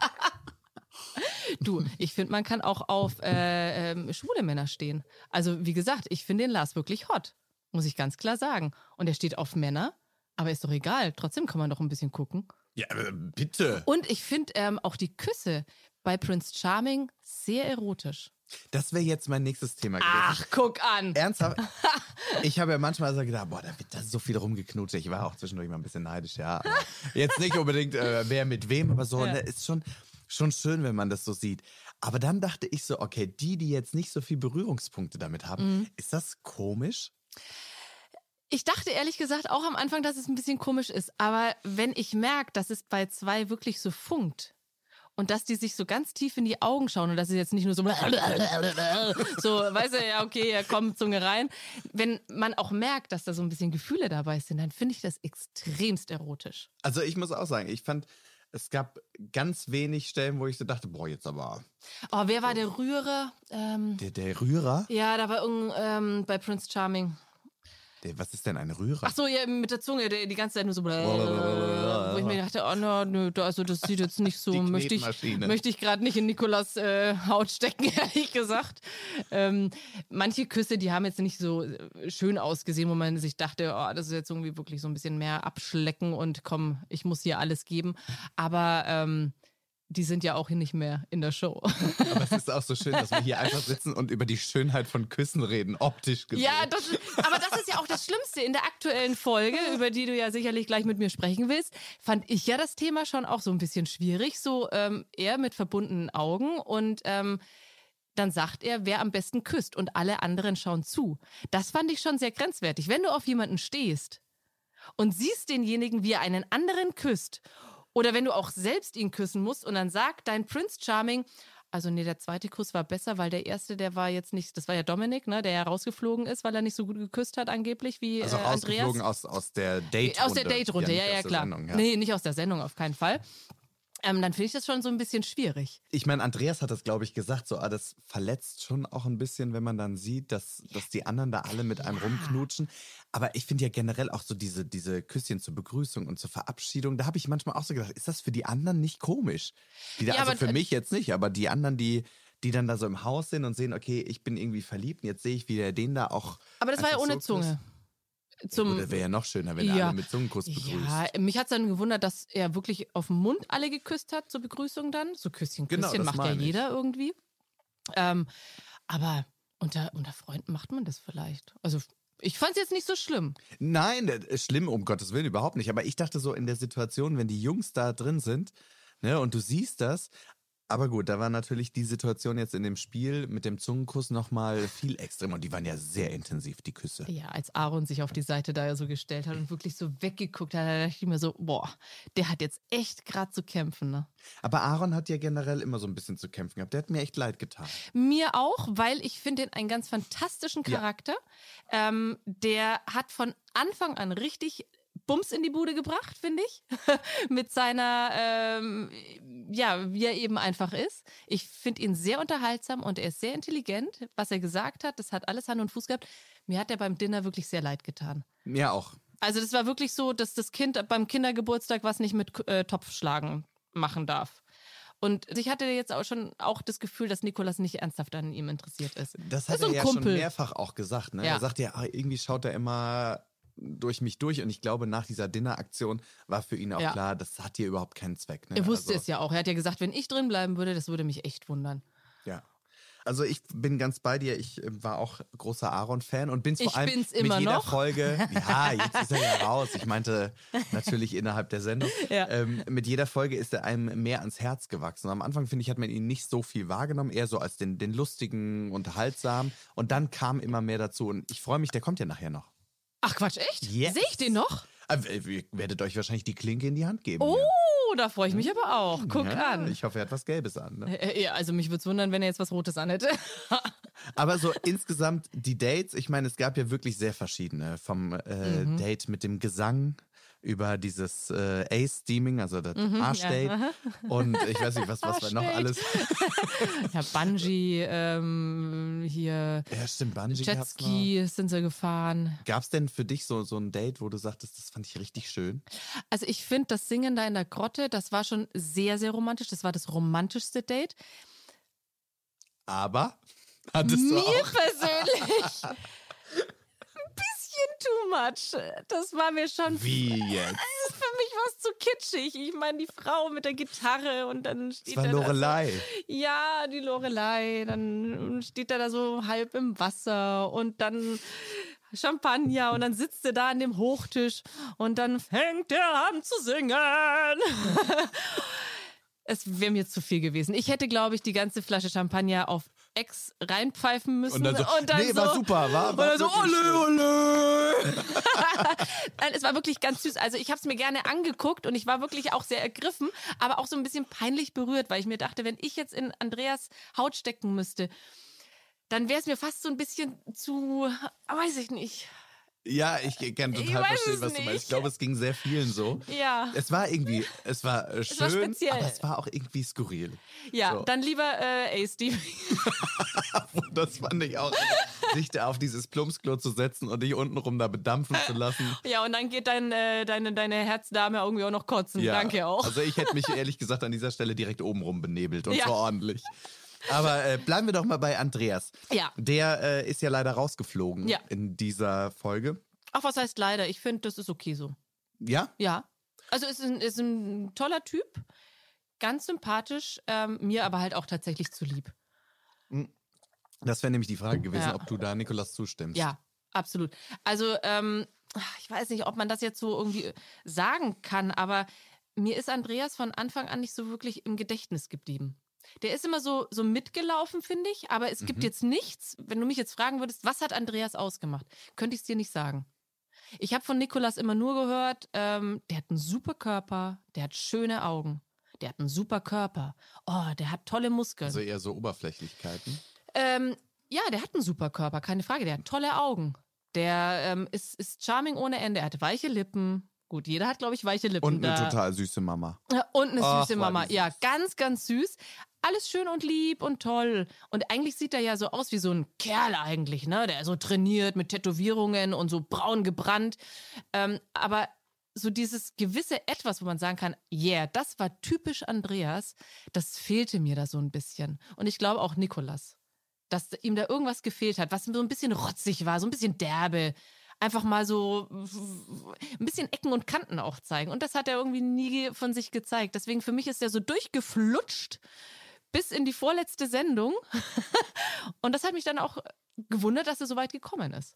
Du, ich finde, man kann auch auf äh, ähm, schwule Männer stehen. Also, wie gesagt, ich finde den Lars wirklich hot. Muss ich ganz klar sagen. Und er steht auf Männer, aber ist doch egal. Trotzdem kann man doch ein bisschen gucken. Ja, äh, bitte. Und ich finde ähm, auch die Küsse bei Prince Charming sehr erotisch. Das wäre jetzt mein nächstes Thema gewesen. Ach, guck an. Ernsthaft? Ich habe ja manchmal so gedacht, boah, da wird da so viel rumgeknutscht. Ich war auch zwischendurch mal ein bisschen neidisch, ja. Jetzt nicht unbedingt, äh, wer mit wem, aber so, Ja. ne, ist schon, schon schön, wenn man das so sieht. Aber dann dachte ich so, okay, die, die jetzt nicht so viel Berührungspunkte damit haben, Mhm. ist das komisch? Ich dachte ehrlich gesagt auch am Anfang, dass es ein bisschen komisch ist. Aber wenn ich merke, dass es bei zwei wirklich so funkt und dass die sich so ganz tief in die Augen schauen und dass es jetzt nicht nur so, so, weißt du, ja, okay, ja, komm, Zunge rein. Wenn man auch merkt, dass da so ein bisschen Gefühle dabei sind, dann finde ich das extremst erotisch. Also ich muss auch sagen, ich fand, es gab ganz wenig Stellen, wo ich so dachte, boah, jetzt aber Oh, wer war der Rührer? Ähm, der, der Rührer, ja, da war irgend, ähm, bei Prince Charming. Was ist denn ein Rührer? Ach so, ja, mit der Zunge, der, die ganze Zeit nur so. Wo ich mir dachte, oh no, nö, also das sieht jetzt nicht so. Die möchte ich, möchte ich gerade nicht in Nikolas äh, Haut stecken, ehrlich gesagt. Ähm, manche Küsse, die haben jetzt nicht so äh, schön ausgesehen, wo man sich dachte, oh, das ist jetzt irgendwie wirklich so ein bisschen mehr abschlecken und komm, ich muss hier alles geben. Aber ähm, die sind ja auch nicht mehr in der Show. Aber es ist auch so schön, dass wir hier einfach sitzen und über die Schönheit von Küssen reden, optisch gesehen. Ja, das, aber das ist ja auch das Schlimmste. In der aktuellen Folge, über die du ja sicherlich gleich mit mir sprechen willst, fand ich ja das Thema schon auch so ein bisschen schwierig. So ähm, eher mit verbundenen Augen und ähm, dann sagt er, wer am besten küsst und alle anderen schauen zu. Das fand ich schon sehr grenzwertig. Wenn du auf jemanden stehst und siehst denjenigen, wie er einen anderen küsst, oder wenn du auch selbst ihn küssen musst und dann sagt dein Prince Charming, also nee, der zweite Kuss war besser, weil der erste, der war jetzt nicht, das war ja Dominik, ne, der ja rausgeflogen ist, weil er nicht so gut geküsst hat angeblich wie Also äh, rausgeflogen Andreas. aus, aus der Date-Runde. Aus der Date-Runde, ja, ja, der klar. Sendung, ja. Nee, nicht aus der Sendung, auf keinen Fall. Ähm, dann finde ich das schon so ein bisschen schwierig. Ich meine, Andreas hat das, glaube ich, gesagt, so, ah, das verletzt schon auch ein bisschen, wenn man dann sieht, dass, dass die anderen da alle mit einem rumknutschen. Aber ich finde ja generell auch so diese, diese Küsschen zur Begrüßung und zur Verabschiedung, da habe ich manchmal auch so gedacht, ist das für die anderen nicht komisch? Die da, Ja, also für mich jetzt nicht, aber die anderen, die, die dann da so im Haus sind und sehen, okay, ich bin irgendwie verliebt und jetzt sehe ich, wie der den da auch. Aber das war ja ohne so Zunge. küsst. Zum, Oder wäre ja noch schöner, wenn er Ja. alle mit Zungenkuss begrüßt. Ja, mich hat es dann gewundert, dass er wirklich auf den Mund alle geküsst hat zur Begrüßung dann. So Küsschen, Genau, Küsschen das macht ja ich. jeder irgendwie. Ähm, aber unter, unter Freunden macht man das vielleicht. Also ich fand es jetzt nicht so schlimm. Nein, ist schlimm, um Gottes Willen, überhaupt nicht. Aber ich dachte so in der Situation, wenn die Jungs da drin sind, ne, und du siehst das, aber gut, da war natürlich die Situation jetzt in dem Spiel mit dem Zungenkuss nochmal viel extremer. Und die waren ja sehr intensiv, die Küsse. Ja, als Aaron sich auf die Seite da so gestellt hat und wirklich so weggeguckt hat, da dachte ich mir so, boah, der hat jetzt echt gerade zu kämpfen, ne? Aber Aaron hat ja generell immer so ein bisschen zu kämpfen gehabt. Der hat mir echt leid getan. Mir auch, weil ich finde ihn einen ganz fantastischen Ja. Charakter. Ähm, der hat von Anfang an richtig Bums in die Bude gebracht, finde ich. Mit seiner, ähm, ja, wie er eben einfach ist. Ich finde ihn sehr unterhaltsam und er ist sehr intelligent. Was er gesagt hat, das hat alles Hand und Fuß gehabt. Mir hat er beim Dinner wirklich sehr leid getan. Mir auch. Also das war wirklich so, dass das Kind beim Kindergeburtstag was nicht mit äh, Topfschlagen machen darf. Und ich hatte jetzt auch schon auch das Gefühl, dass Nikolas nicht ernsthaft an ihm interessiert ist. Das Das hat ist er ja Kumpel. schon mehrfach auch gesagt. Ne? Ja. Er sagt ja, ah, irgendwie schaut er immer durch mich durch und ich glaube, nach dieser Dinneraktion war für ihn auch Ja. klar, das hat hier überhaupt keinen Zweck. Ne? Er wusste also, es ja auch. Er hat ja gesagt, wenn ich drin bleiben würde, das würde mich echt wundern. Ja. Also ich bin ganz bei dir. Ich äh, war auch großer Aaron-Fan und bin vor allem bin's mit jeder noch. Folge. Ja, jetzt ist er ja raus. Ich meinte natürlich innerhalb der Sendung. Ja. Ähm, mit jeder Folge ist er einem mehr ans Herz gewachsen. Am Anfang finde ich hat man ihn nicht so viel wahrgenommen, eher so als den, den lustigen, unterhaltsamen. Und dann kam immer mehr dazu. Und ich freue mich, der kommt ja nachher noch. Ach Quatsch, echt? Yes. Sehe ich den noch? Aber Ihr werdet euch wahrscheinlich die Klinke in die Hand geben. Oh, hier. da freue ich mich aber auch. Guck ja, an. Ich hoffe, er hat was Gelbes an. Ne? Äh, Ja, also mich würde es wundern, wenn er jetzt was Rotes anhätte. Aber so insgesamt die Dates, ich meine, es gab ja wirklich sehr verschiedene. Vom äh, Mhm. Date mit dem Gesang über dieses äh, Ace-Steaming, also das Arschdate. Mhm, ja. Und ich weiß nicht, was, was war noch Arschdate. alles. ja, Bungee, ähm, hier Ja, stimmt, Bungee. Jetski sind sie gefahren. Gab es denn für dich so, so ein Date, wo du sagtest, das fand ich richtig schön? Also ich finde das Singen da in der Grotte, das war schon sehr, sehr romantisch. Das war das romantischste Date. Aber hattest du Mir persönlich much. Das war mir schon Wie jetzt? für mich was zu kitschig. Ich meine, die Frau mit der Gitarre und dann steht Das war da so- Lorelei. Ja, die Lorelei. Dann steht er da so halb im Wasser und dann Champagner und dann sitzt er da an dem Hochtisch und dann fängt er an zu singen. es wäre mir zu viel gewesen. Ich hätte, glaube ich, die ganze Flasche Champagner auf Ex reinpfeifen müssen. Und dann so, nee, war super, war- und war dann so, ole, ole. Nein, es war wirklich ganz süß. Also ich habe es mir gerne angeguckt und ich war wirklich auch sehr ergriffen, aber auch so ein bisschen peinlich berührt, weil ich mir dachte, wenn ich jetzt in Andreas Haut stecken müsste, dann wäre es mir fast so ein bisschen zu, weiß ich nicht. Ja, ich kann total verstehen, es was du meinst. nicht. Ich glaube, es ging sehr vielen so. Ja. Es war irgendwie, es war äh, schön, war speziell. aber es war auch irgendwie skurril. Ja, So. dann lieber äh, Ace Steve. Das fand ich auch, sich da auf dieses Plumpsklo zu setzen und dich untenrum da bedampfen zu lassen. Ja, und dann geht dein, äh, deine, deine Herzdame irgendwie auch noch kotzen. Ja. Danke auch. Also ich hätte mich ehrlich gesagt an dieser Stelle direkt obenrum benebelt und Ja. zwar ordentlich. Aber äh, bleiben wir doch mal bei Andreas. Ja. Der äh, ist ja leider rausgeflogen Ja. in dieser Folge. Ach, was heißt leider? Ich finde, das ist okay so. Ja? Ja. Also ist ein, ist ein toller Typ, ganz sympathisch, ähm, mir aber halt auch tatsächlich zu lieb. Das wäre nämlich die Frage gewesen, Ja. ob du da Nikolas zustimmst. Ja, absolut. Also, ähm, ich weiß nicht, ob man das jetzt so irgendwie sagen kann, aber mir ist Andreas von Anfang an nicht so wirklich im Gedächtnis geblieben. Der ist immer so, so mitgelaufen, finde ich, aber es gibt jetzt nichts, wenn du mich jetzt fragen würdest, was hat Andreas ausgemacht, könnte ich es dir nicht sagen. Ich habe von Nikolas immer nur gehört, ähm, der hat einen super Körper, der hat schöne Augen, der hat einen super Körper, oh, der hat tolle Muskeln. Also eher so Oberflächlichkeiten. Ähm, ja, der hat einen super Körper, keine Frage. Der hat tolle Augen. Der ähm, ist, ist charming ohne Ende. Er hat weiche Lippen. Gut, jeder hat, glaube ich, weiche Lippen. Und eine da. total süße Mama. Und eine Ach, süße war Mama. Ja, ganz, ganz süß. Alles schön und lieb und toll. Und eigentlich sieht er ja so aus wie so ein Kerl eigentlich, ne? Der so trainiert mit Tätowierungen und so braun gebrannt. Ähm, aber so dieses gewisse Etwas, wo man sagen kann, yeah, das war typisch Andreas, das fehlte mir da so ein bisschen. Und ich glaube auch Nikolas, dass ihm da irgendwas gefehlt hat, was so ein bisschen rotzig war, so ein bisschen derbe. Einfach mal so ein bisschen Ecken und Kanten auch zeigen. Und das hat er irgendwie nie von sich gezeigt. Deswegen für mich ist er so durchgeflutscht bis in die vorletzte Sendung. Und das hat mich dann auch gewundert, dass er so weit gekommen ist.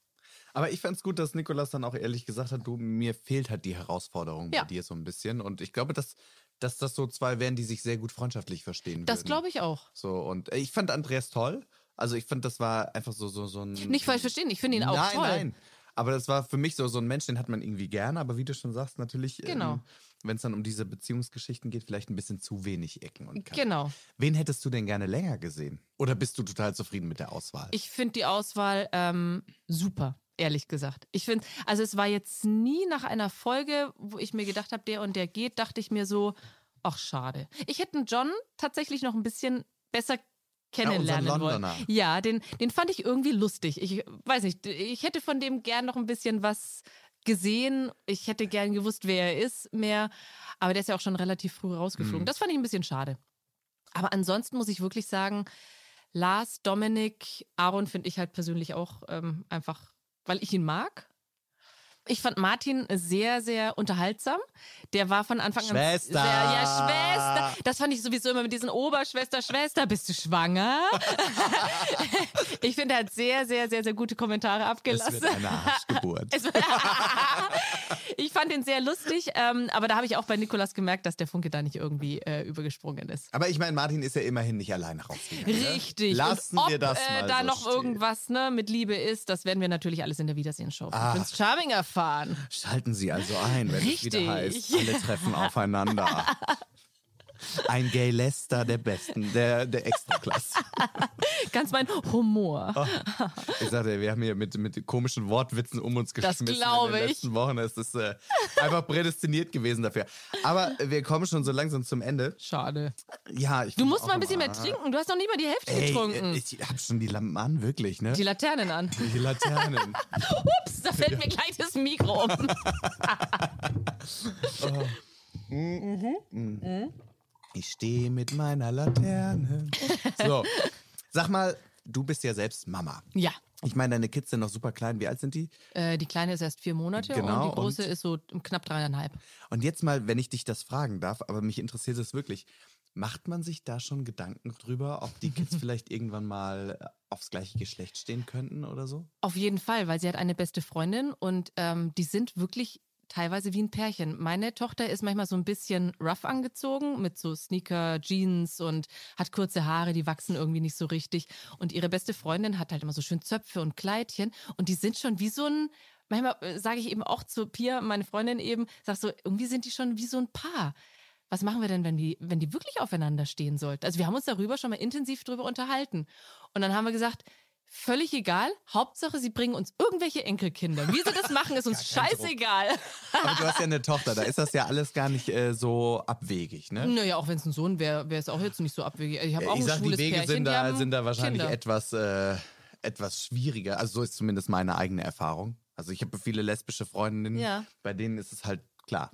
Aber ich fand's gut, dass Nikolas dann auch ehrlich gesagt hat, du, mir fehlt halt die Herausforderung Ja. bei dir so ein bisschen. Und ich glaube, dass, dass das so zwei wären, die sich sehr gut freundschaftlich verstehen Das würden. glaube ich auch. So, und äh, ich fand Andreas toll. Also ich fand, das war einfach so, so, so ein. Nicht falsch verstehen, ich finde ihn auch nein, toll. Nein, Aber das war für mich so, so ein Mensch, den hat man irgendwie gerne, aber wie du schon sagst, natürlich, Genau. ähm, wenn es dann um diese Beziehungsgeschichten geht, vielleicht ein bisschen zu wenig Ecken und Kanten. Genau. Wen hättest du denn gerne länger gesehen? Oder bist du total zufrieden mit der Auswahl? Ich finde die Auswahl ähm, super, ehrlich gesagt. Ich finde, also es war jetzt nie nach einer Folge, wo ich mir gedacht habe, der und der geht, dachte ich mir so, ach schade. Ich hätte einen John tatsächlich noch ein bisschen besser kennenlernen unseren wollen. Ja, den, den fand ich irgendwie lustig. Ich weiß nicht, ich hätte von dem gern noch ein bisschen was gesehen. Ich hätte gern gewusst, wer er ist, mehr. Aber der ist ja auch schon relativ früh rausgeflogen. Mhm. Das fand ich ein bisschen schade. Aber ansonsten muss ich wirklich sagen, Lars, Dominik, Aaron finde ich halt persönlich auch ähm, einfach, weil ich ihn mag. Ich fand Martin sehr, sehr unterhaltsam. Der war von Anfang an Schwester. sehr, ja, Schwester. Das fand ich sowieso immer mit diesen Oberschwester, Schwester, bist du schwanger? ich finde, er hat sehr, sehr, sehr, sehr gute Kommentare Es abgelassen. wird eine Arschgeburt. Es- ich fand ihn sehr lustig, ähm, aber da habe ich auch bei Nikolas gemerkt, dass der Funke da nicht irgendwie äh, übergesprungen ist. Aber ich meine, Martin ist ja immerhin nicht alleine rausgegangen. Ne? Richtig. Lassen Und ob wir das äh, mal da so noch stehen. irgendwas ne, mit Liebe ist, das werden wir natürlich alles in der Wiedersehenshow. Prince Charming erfahren. Schalten Sie also ein, wenn es wieder Richtig. heißt, alle treffen aufeinander. Ein Gay Lester der Besten, der, der Extraklasse. Ganz mein Humor. Oh. Ich sagte, wir haben hier mit, mit komischen Wortwitzen um uns Das geschmissen glaube in den ich. letzten Wochen. Es ist äh, einfach prädestiniert gewesen dafür. Aber wir kommen schon so langsam zum Ende. Schade. Ja, ich Du musst mal ein bisschen mehr trinken. Du hast noch nie mal die Hälfte Ey, getrunken. ich hab schon die Lampen an, wirklich, ne? die Laternen an. Die Laternen. Ups, da fällt mir gleich das Mikro um. Ich stehe mit meiner Laterne. So, sag mal, du bist ja selbst Mama. ja. Ich meine, deine Kids sind noch super klein. Wie alt sind die? Äh, die Kleine ist erst vier Monate Genau, und die Große und- ist so knapp dreieinhalb. Und jetzt mal, wenn ich dich das fragen darf, aber mich interessiert es wirklich, macht man sich da schon Gedanken drüber, ob die Kids vielleicht irgendwann mal äh, aufs gleiche Geschlecht stehen könnten oder so? Auf jeden Fall, weil sie hat eine beste Freundin und ähm, die sind wirklich teilweise wie ein Pärchen. Meine Tochter ist manchmal so ein bisschen rough angezogen mit so Sneaker, Jeans und hat kurze Haare, die wachsen irgendwie nicht so richtig. Und ihre beste Freundin hat halt immer so schön Zöpfe und Kleidchen und die sind schon wie so ein Manchmal äh, sage ich eben auch zu Pia, meine Freundin eben, sag so, irgendwie sind die schon wie so ein Paar. Was machen wir denn, wenn die, wenn die wirklich aufeinander stehen sollten? Also wir haben uns darüber schon mal intensiv drüber unterhalten. Und dann haben wir gesagt, völlig egal, Hauptsache sie bringen uns irgendwelche Enkelkinder. Wie sie das machen, ist uns scheißegal. Aber du hast ja eine Tochter, da ist das ja alles gar nicht äh, so abwegig, ne? Naja, auch wenn es ein Sohn wäre, wäre es auch jetzt nicht so abwegig. Ich habe auch ich ein sag, die schwules Wege Pärchen, sind die da, sind da wahrscheinlich Kinder. etwas, äh, etwas schwieriger. Also so ist zumindest meine eigene Erfahrung. Also ich habe viele lesbische Freundinnen, Ja. bei denen ist es halt klar.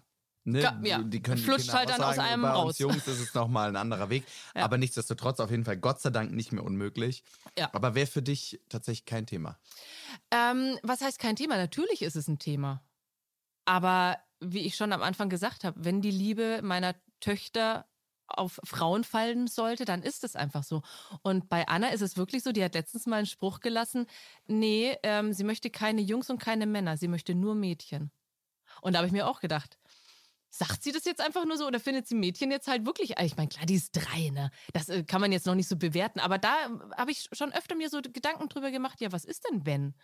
Ne? Ga- ja, Die können flutscht halt dann aus einem bei raus. Uns Jungs ist es nochmal ein anderer Weg. Ja. Aber nichtsdestotrotz auf jeden Fall Gott sei Dank nicht mehr unmöglich. Ja. Aber wäre für dich tatsächlich kein Thema. Ähm, was heißt kein Thema? Natürlich ist es ein Thema. Aber wie ich schon am Anfang gesagt habe, wenn die Liebe meiner Töchter auf Frauen fallen sollte, dann ist es einfach so. Und bei Anna ist es wirklich so, die hat letztens mal einen Spruch gelassen, nee, ähm, sie möchte keine Jungs und keine Männer, sie möchte nur Mädchen. Und da habe ich mir auch gedacht, sagt sie das jetzt einfach nur so oder findet sie Mädchen jetzt halt wirklich, ich meine, klar, die ist drei, ne? Das äh, kann man jetzt noch nicht so bewerten, aber da äh, habe ich schon öfter mir so Gedanken drüber gemacht, ja, was ist denn wenn?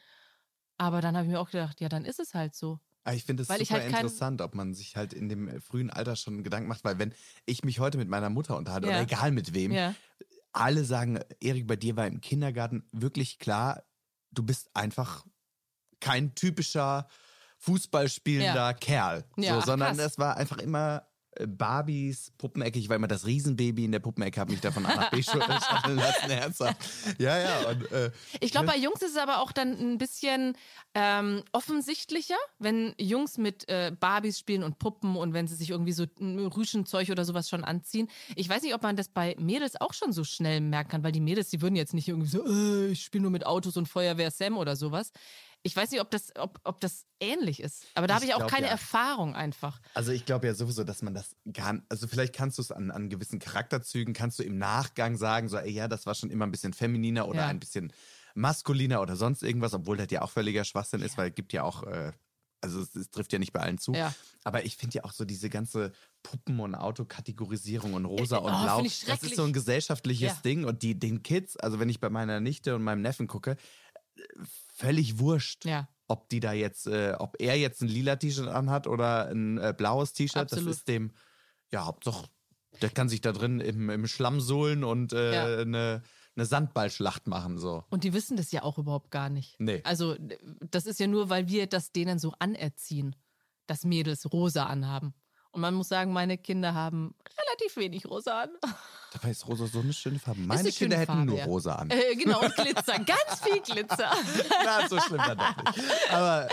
Aber dann habe ich mir auch gedacht, ja, dann ist es halt so. Aber ich finde es super halt interessant, ob man sich halt in dem äh, frühen Alter schon Gedanken macht, weil wenn ich mich heute mit meiner Mutter unterhalte, Ja. oder egal mit wem, Ja. alle sagen, Erik, bei dir war im Kindergarten wirklich klar, du bist einfach kein typischer Fußballspielender Ja. Kerl. Ja, so, ach, sondern krass. es war einfach immer äh, Barbies Puppenecke. Ich war immer das Riesenbaby in der Puppenecke, habe mich da von A nach B sch- shutteln lassen, ernsthaft. Ja, ja. Und, äh, Ich glaube, bei Jungs ist es aber auch dann ein bisschen ähm, offensichtlicher, wenn Jungs mit äh, Barbies spielen und Puppen und wenn sie sich irgendwie so ein Rüschenzeug oder sowas schon anziehen. Ich weiß nicht, ob man das bei Mädels auch schon so schnell merken kann, weil die Mädels, die würden jetzt nicht irgendwie so, äh, ich spiele nur mit Autos und Feuerwehr Sam oder sowas. Ich weiß nicht, ob das, ob, ob das ähnlich ist. Aber da habe ich auch glaub, keine ja. Erfahrung einfach. Also ich glaube ja sowieso, dass man das kann. Also vielleicht kannst du es an, an gewissen Charakterzügen, kannst du im Nachgang sagen, so, ey, ja, das war schon immer ein bisschen femininer oder Ja. ein bisschen maskuliner oder sonst irgendwas, obwohl das ja auch völliger Schwachsinn ist, weil es gibt ja auch, äh, also es, es trifft ja nicht bei allen zu. Ja. Aber ich finde ja auch so diese ganze Puppen- und Autokategorisierung und rosa Äh, und oh, blau, das ist so ein gesellschaftliches Ja. Ding und die den Kids, also wenn ich bei meiner Nichte und meinem Neffen gucke, äh, völlig wurscht Ja. ob die da jetzt, äh, ob er jetzt ein lila T-Shirt anhat oder ein äh, blaues T-Shirt, das ist dem, ja, Hauptsache, der kann sich da drin im, im Schlamm sohlen und äh, Ja. eine, eine Sandballschlacht machen, so. Und die wissen das ja auch überhaupt gar nicht. Nee. Also, das ist ja nur, weil wir das denen so anerziehen, dass Mädels rosa anhaben. Und man muss sagen, meine Kinder haben relativ wenig rosa an. Dabei ist rosa so eine schöne Farbe. Meine eine Kinder hätten Farbe, nur ja. rosa an. Äh, genau, und Glitzer, ganz viel Glitzer. Na, so schlimm dann doch nicht. Aber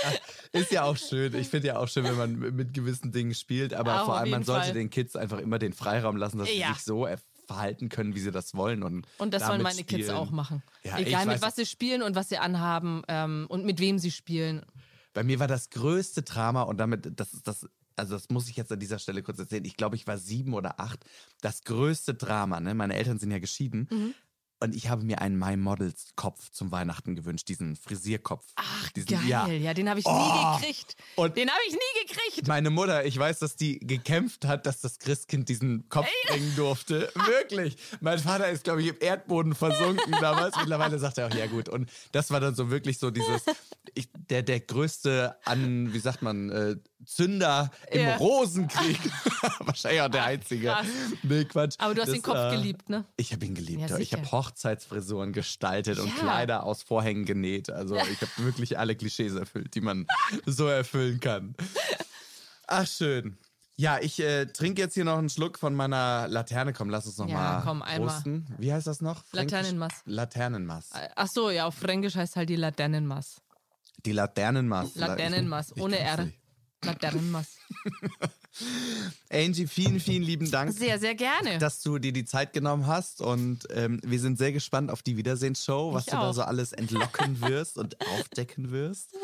äh, ist ja auch schön. Ich finde ja auch schön, wenn man mit gewissen Dingen spielt. Aber Auch vor allem, man sollte Fall. den Kids einfach immer den Freiraum lassen, dass Ja. sie sich so verhalten können, wie sie das wollen. Und, Und das sollen meine Kids spielen. auch machen. Ja, Egal mit was sie spielen und was sie anhaben ähm, und mit wem sie spielen. Bei mir war das größte Drama und damit, das ist das, also das muss ich jetzt an dieser Stelle kurz erzählen. Ich glaube, ich war sieben oder acht. Das größte Drama, ne? Meine Eltern sind ja geschieden. Mhm. Und ich habe mir einen My Models Kopf zum Weihnachten gewünscht, diesen Frisierkopf. Ach, diesen, geil. Ja, Ja. den habe ich Oh. nie gekriegt. Und- den habe ich nie gekriegt. Meine Mutter, ich weiß, dass die gekämpft hat, dass das Christkind diesen Kopf bringen durfte. Wirklich. Mein Vater ist, glaube ich, im Erdboden versunken damals. Mittlerweile sagt er auch, ja gut. Und das war dann so wirklich so dieses, ich, der, der größte an, wie sagt man, äh, Zünder im Ja. Rosenkrieg. Wahrscheinlich auch der einzige. krass. Nee, Quatsch. Aber du hast Das, den Kopf äh, geliebt, ne? Ich habe ihn geliebt. Ja, ich habe Hochzeitsfrisuren gestaltet und Ja. Kleider aus Vorhängen genäht. Also ich habe wirklich alle Klischees erfüllt, die man so erfüllen kann. Ach, schön. Ja, ich äh, trinke jetzt hier noch einen Schluck von meiner Laterne. Komm, lass uns noch Ja, mal komm, einmal. Wie heißt das noch? Fränkisch? Laternenmaß. Laternenmaß. Ach so, ja, auf Fränkisch heißt halt die Laternenmaß. Die. Laternenmaß, Ich ohne R. nicht. Laternenmaß. Angie, vielen, vielen lieben Dank. Sehr, sehr gerne. dass du dir die Zeit genommen hast und ähm, wir sind sehr gespannt auf die Wiedersehensshow, was Ich du da auch. so alles entlocken wirst und aufdecken wirst.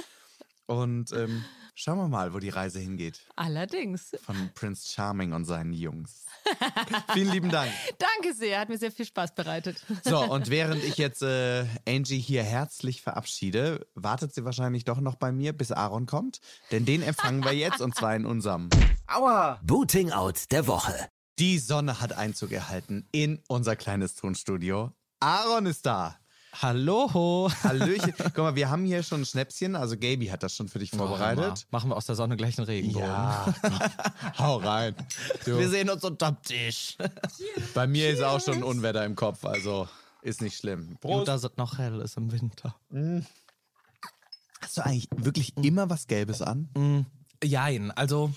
Und ähm, schauen wir mal, wo die Reise hingeht Allerdings. von Prince Charming und seinen Jungs. Vielen lieben Dank. Danke sehr, hat mir sehr viel Spaß bereitet. So, und während ich jetzt äh, Angie hier herzlich verabschiede, wartet sie wahrscheinlich doch noch bei mir, bis Aaron kommt. Denn den empfangen wir jetzt und zwar in unserem Booting Out der Woche. Die Sonne hat Einzug erhalten in unser kleines Tonstudio. Aaron ist da. Hallo. Hallöchen. Guck mal, wir haben hier schon ein Schnäpschen. Also Gaby hat das schon für dich vorbereitet. Machen wir aus der Sonne gleich einen Regenbogen. Ja. Hau rein. Du, Wir sehen uns unterm Tisch. bei mir ist auch schon ein Unwetter im Kopf, also ist nicht schlimm. Und da es noch hell ist im Winter. Hast du eigentlich wirklich immer was Gelbes an? Jein, also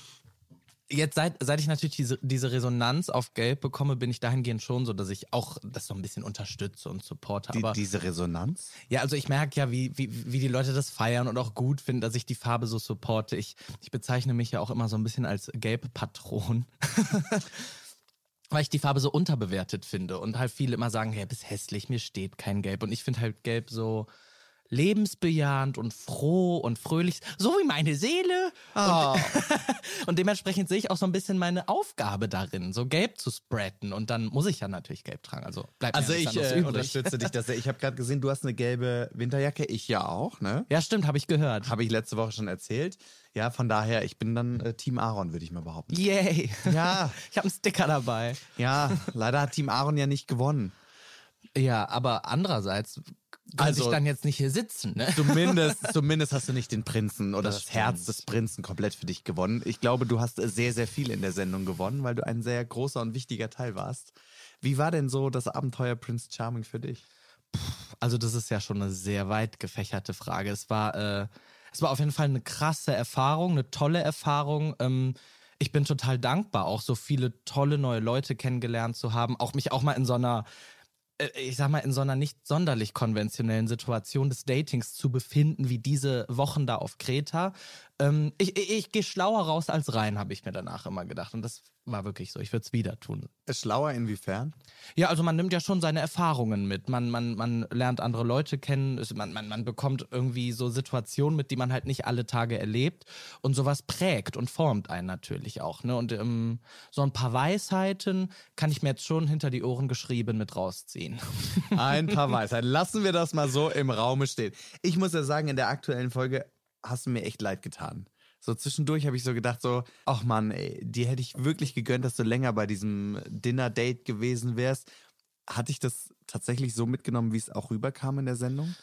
jetzt seit, seit ich natürlich diese, diese Resonanz auf Gelb bekomme, bin ich dahingehend schon so, dass ich auch das so ein bisschen unterstütze und supporte. Die, Aber diese Resonanz? ja, also ich merke ja, wie, wie, wie die Leute das feiern und auch gut finden, dass ich die Farbe so supporte. Ich, ich bezeichne mich ja auch immer so ein bisschen als Gelb-Patron. Weil ich die Farbe so unterbewertet finde und halt viele immer sagen, hey, bist hässlich, mir steht kein Gelb. Und ich finde halt Gelb so lebensbejahend und froh und fröhlich, so wie meine Seele. Oh. Und dementsprechend sehe ich auch so ein bisschen meine Aufgabe darin, so gelb zu spreaden. Und dann muss ich ja natürlich gelb tragen. Also bleibt Also mir ich äh, unterstütze dich. Dass, ich habe gerade gesehen, du hast eine gelbe Winterjacke. Ich ja auch, ne? Ja, stimmt, habe ich gehört. Habe ich letzte Woche schon erzählt. Ja, von daher, ich bin dann äh, Team Aaron, würde ich mal behaupten. Yay. Ja, Ich habe einen Sticker dabei. ja, leider hat Team Aaron ja nicht gewonnen. Ja, aber andererseits kann Also- ich dann jetzt nicht hier sitzen, ne? Zumindest, zumindest hast du nicht den Prinzen oder das, Das Herz des Prinzen komplett für dich gewonnen. Ich glaube, du hast sehr, sehr viel in der Sendung gewonnen, weil du ein sehr großer und wichtiger Teil warst. Wie war denn so das Abenteuer Prince Charming für dich? Also das ist ja schon eine sehr weit gefächerte Frage. Es war, äh, es war auf jeden Fall eine krasse Erfahrung, eine tolle Erfahrung. Ähm, ich bin total dankbar, auch so viele tolle neue Leute kennengelernt zu haben, auch mich auch mal in so einer ich sag mal, in so einer nicht sonderlich konventionellen Situation des Datings zu befinden, wie diese Wochen da auf Kreta. Ähm, ich ich, ich gehe schlauer raus als rein, habe ich mir danach immer gedacht. Und das war wirklich so. Ich würde es wieder tun. Schlauer inwiefern? Ja, also man nimmt ja schon seine Erfahrungen mit. Man, man, man lernt andere Leute kennen. Man, man, man bekommt irgendwie so Situationen mit, die man halt nicht alle Tage erlebt. Und sowas prägt und formt einen natürlich auch. Ne? Und ähm, so ein paar Weisheiten kann ich mir jetzt schon hinter die Ohren geschrieben mit rausziehen. Ein paar Weisheiten. Lassen wir das mal so im Raume stehen. Ich muss ja sagen, in der aktuellen Folge hast du mir echt leid getan. So zwischendurch habe ich so gedacht, so, ach Mann, ey, dir hätte ich wirklich gegönnt, dass du länger bei diesem Dinner-Date gewesen wärst. Hatte ich das tatsächlich so mitgenommen, wie es auch rüberkam in der Sendung?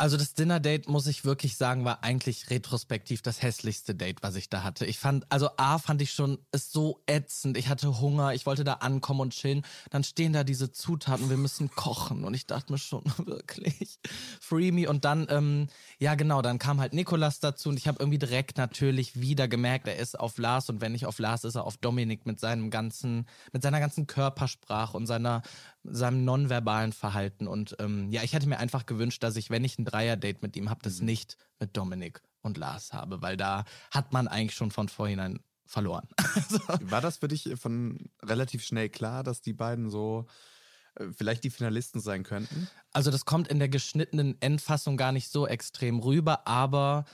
Also das Dinner-Date, muss ich wirklich sagen, war eigentlich retrospektiv das hässlichste Date, was ich da hatte. Ich fand, also A fand ich schon es so ätzend. Ich hatte Hunger, ich wollte da ankommen und chillen. Dann stehen da diese Zutaten, wir müssen kochen. Und ich dachte mir schon, wirklich, free me. Und dann, ähm, ja genau, dann kam halt Nikolas dazu und ich habe irgendwie direkt natürlich wieder gemerkt, er ist auf Lars und wenn nicht auf Lars, ist er auf Dominik mit seinem ganzen, mit seiner ganzen Körpersprache und seiner, seinem nonverbalen Verhalten. Und ähm, ja, ich hätte mir einfach gewünscht, dass ich, wenn ich ein Dreier-Date mit ihm habe, das nicht mit Dominik und Lars habe, weil da hat man eigentlich schon von vornherein verloren. War das für dich von relativ schnell klar, dass die beiden so äh, vielleicht die Finalisten sein könnten? Also das kommt in der geschnittenen Endfassung gar nicht so extrem rüber, aber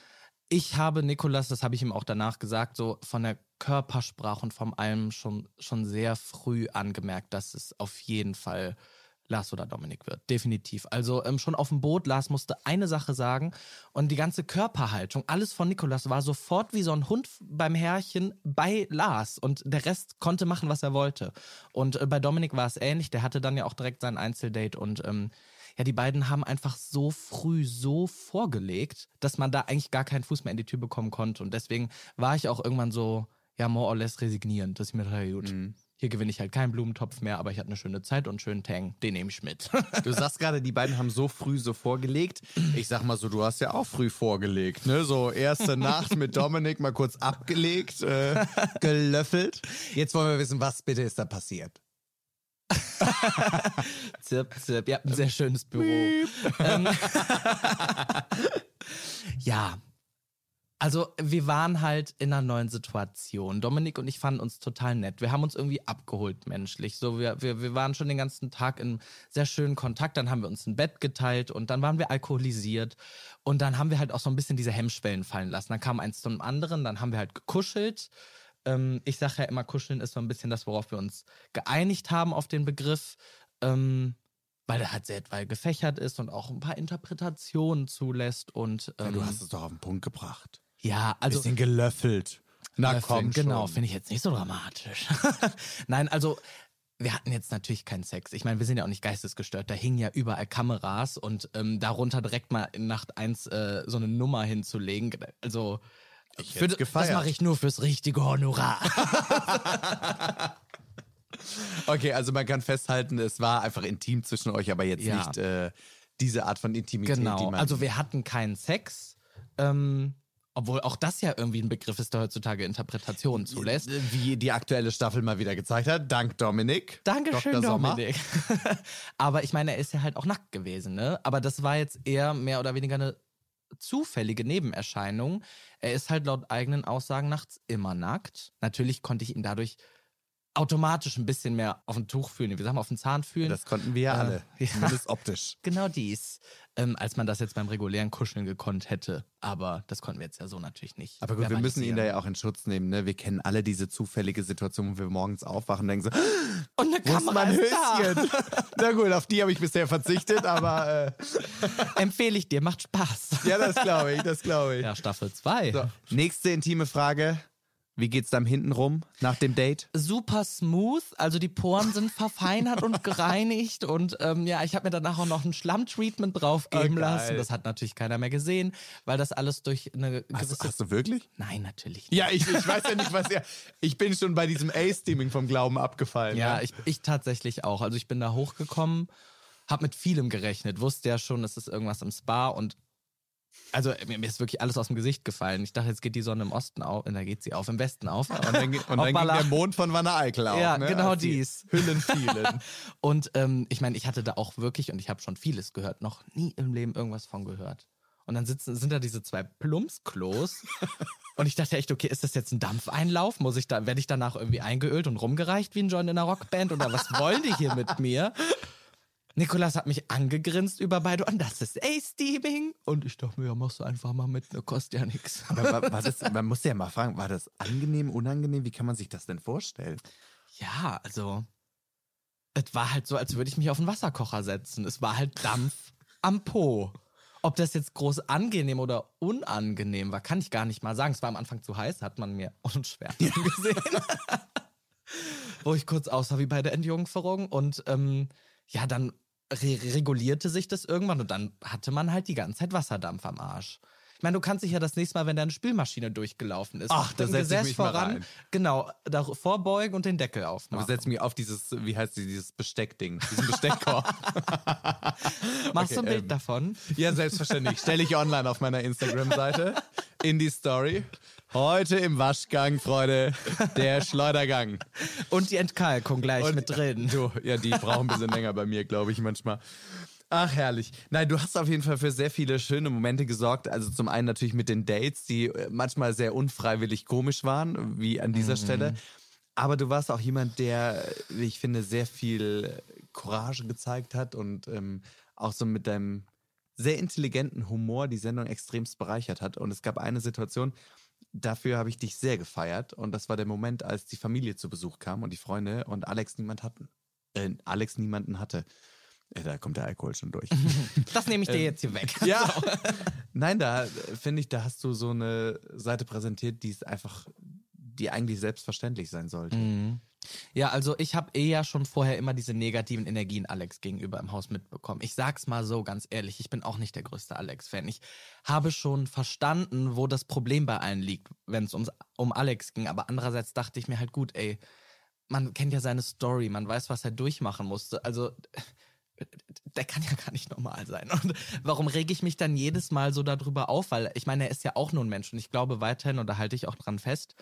ich habe Nikolas, das habe ich ihm auch danach gesagt, so von der Körpersprache und vom allem schon, schon sehr früh angemerkt, dass es auf jeden Fall Lars oder Dominik wird. Definitiv. Also ähm, schon auf dem Boot, Lars musste eine Sache sagen und die ganze Körperhaltung, alles von Nikolas war sofort wie so ein Hund beim Herrchen bei Lars und der Rest konnte machen, was er wollte. Und äh, bei Dominik war es ähnlich, der hatte dann ja auch direkt sein Einzeldate und ähm, ja, die beiden haben einfach so früh so vorgelegt, dass man da eigentlich gar keinen Fuß mehr in die Tür bekommen konnte und deswegen war ich auch irgendwann so, ja, more or less resignierend, dass ich mir dachte, gut. Mhm hier gewinne ich halt keinen Blumentopf mehr, aber ich hatte eine schöne Zeit und einen schönen Tang. Den nehme ich mit. Du sagst gerade, die beiden haben so früh so vorgelegt. Ich sag mal so, du hast ja auch früh vorgelegt, ne? So erste Nacht mit Dominik mal kurz abgelegt, äh, gelöffelt. Jetzt wollen wir wissen, was bitte ist da passiert. zirp, zirp. Ihr habt ein sehr schönes Büro. Ähm, ja, also wir waren halt in einer neuen Situation. Dominik und ich fanden uns total nett. Wir haben uns irgendwie abgeholt menschlich. So, wir, wir, wir waren schon den ganzen Tag in sehr schönen Kontakt. Dann haben wir uns ein Bett geteilt und dann waren wir alkoholisiert. Und dann haben wir halt auch so ein bisschen diese Hemmschwellen fallen lassen. Dann kam eins zum anderen, dann haben wir halt gekuschelt. Ähm, ich sage ja immer, kuscheln ist so ein bisschen das, worauf wir uns geeinigt haben auf den Begriff. Ähm, weil der halt sehr weit gefächert ist und auch ein paar Interpretationen zulässt. Und, ähm, ja, du hast es doch auf den Punkt gebracht. Ja, also. Bisschen gelöffelt. Na Löffeln, komm, schon. genau, finde ich jetzt nicht so dramatisch. Nein, also wir hatten jetzt natürlich keinen Sex. Ich meine, wir sind ja auch nicht geistesgestört. Da hingen ja überall Kameras und ähm, darunter direkt mal in Nacht eins äh, so eine Nummer hinzulegen. Also für, das mache ich nur fürs richtige Honorar. okay, also man kann festhalten, es war einfach intim zwischen euch, aber jetzt ja. nicht äh, diese Art von Intimität. Genau, also wir hatten keinen Sex. Ähm, obwohl auch das ja irgendwie ein Begriff ist, der heutzutage Interpretationen zulässt. Wie die aktuelle Staffel mal wieder gezeigt hat. Dank Dominik. Dankeschön, Dr. Dominik. Aber ich meine, er ist ja halt auch nackt gewesen, ne? Aber das war jetzt eher mehr oder weniger eine zufällige Nebenerscheinung. Er ist halt laut eigenen Aussagen nachts immer nackt. Natürlich konnte ich ihn dadurch automatisch ein bisschen mehr auf ein Tuch fühlen. Wir sagen auf den Zahn fühlen. Das konnten wir ja äh, alle. Ja. Zumindest optisch. Genau dies. Ähm, als man das jetzt beim regulären Kuscheln gekonnt hätte. Aber das konnten wir jetzt ja so natürlich nicht. Aber gut, wir müssen ihn da ja auch in Schutz nehmen. Ne? Wir kennen alle diese zufällige Situation, wo wir morgens aufwachen und denken so, und eine Kamera ist Höschen. Na gut, auf die habe ich bisher verzichtet, aber äh empfehle ich dir, macht Spaß. Ja, das glaube ich, das glaube ich. Ja, Staffel 2. So. Nächste intime Frage. Wie geht's dann hinten rum nach dem Date? Super smooth, also die Poren sind verfeinert und gereinigt und ähm, ja, ich habe mir danach auch noch ein Schlammtreatment draufgeben oh, lassen. Das hat natürlich keiner mehr gesehen, weil das alles durch eine gewisse... Hast, hast du wirklich? Nein, natürlich nicht. Ja, ich, ich weiß ja nicht, was ja... Ich bin schon bei diesem A-Steaming vom Glauben abgefallen. Ja, ja, Ich, ich tatsächlich auch. Also ich bin da hochgekommen, habe mit vielem gerechnet, wusste ja schon, es ist irgendwas im Spa und also mir ist wirklich alles aus dem Gesicht gefallen. Ich dachte, jetzt geht die Sonne im Osten auf, und da geht sie auf, im Westen auf. Und dann, und dann ging der Mond von Wanne Eickel auf. Ja, ne? genau Als dies. Hüllen fielen. und ähm, ich meine, ich hatte da auch wirklich, und ich habe schon vieles gehört, noch nie im Leben irgendwas von gehört. Und dann sitzen, sind da diese zwei Plumpsklos. und ich dachte echt, okay, ist das jetzt ein Dampfeinlauf? Muss ich da, werde ich danach irgendwie eingeölt und rumgereicht wie ein Joint in einer Rockband? Oder was wollen die hier mit mir? Nikolas hat mich angegrinst über beide und das ist A-Steaming. Und ich dachte mir, ja, machst du einfach mal mit, ne, kostet ja nichts. Man muss ja mal fragen, war das angenehm, unangenehm? Wie kann man sich das denn vorstellen? Ja, also, es war halt so, als würde ich mich auf einen Wasserkocher setzen. Es war halt Dampf am Po. Ob das jetzt groß angenehm oder unangenehm war, kann ich gar nicht mal sagen. Es war am Anfang zu heiß, hat man mir unschwer gesehen. Wo ich kurz aussah wie bei der Entjungferung und ähm, ja, dann re regulierte sich das irgendwann und dann hatte man halt die ganze Zeit Wasserdampf am Arsch. Ich meine, du kannst dich ja das nächste Mal, wenn deine Spülmaschine durchgelaufen ist, Ach, da setze ich mich voran, genau, da vorbeugen und den Deckel aufmachen. Aber setz mich auf dieses, wie heißt dieses Besteckding, diesen Besteckkorb. Machst okay, du ein Bild ähm, davon? Ja, selbstverständlich. Stelle ich online auf meiner Instagram-Seite in die Story. Heute im Waschgang, Freunde, der Schleudergang. Und die Entkalkung gleich Und, mit drin. Du, ja, die brauchen ein bisschen länger bei mir, glaube ich, manchmal. Ach, herrlich. Nein, du hast auf jeden Fall für sehr viele schöne Momente gesorgt. Also zum einen natürlich mit den Dates, die äh, manchmal sehr unfreiwillig komisch waren, wie an dieser mhm. Stelle. Aber du warst auch jemand, der, wie ich finde, sehr viel Courage gezeigt hat und ähm, auch so mit deinem sehr intelligenten Humor die Sendung extremst bereichert hat. Und es gab eine Situation, dafür habe ich dich sehr gefeiert. Und das war der Moment, als die Familie zu Besuch kam und die Freunde und Alex niemand hatten. Äh, Alex niemanden hatte. Äh, da kommt der Alkohol schon durch. Das nehme ich dir ähm, jetzt hier weg. Ja. Nein, da äh, finde ich, da hast du so eine Seite präsentiert, die ist einfach, die eigentlich selbstverständlich sein sollte. Mhm. Ja, also ich habe eh ja schon vorher immer diese negativen Energien Alex gegenüber im Haus mitbekommen. Ich sag's mal so ganz ehrlich, ich bin auch nicht der größte Alex-Fan. Ich habe schon verstanden, wo das Problem bei allen liegt, wenn es um Alex ging. Aber andererseits dachte ich mir halt gut, ey, man kennt ja seine Story, man weiß, was er durchmachen musste. Also der kann ja gar nicht normal sein. Und warum rege ich mich dann jedes Mal so darüber auf? Weil ich meine, er ist ja auch nur ein Mensch und ich glaube weiterhin, und da halte ich auch dran fest,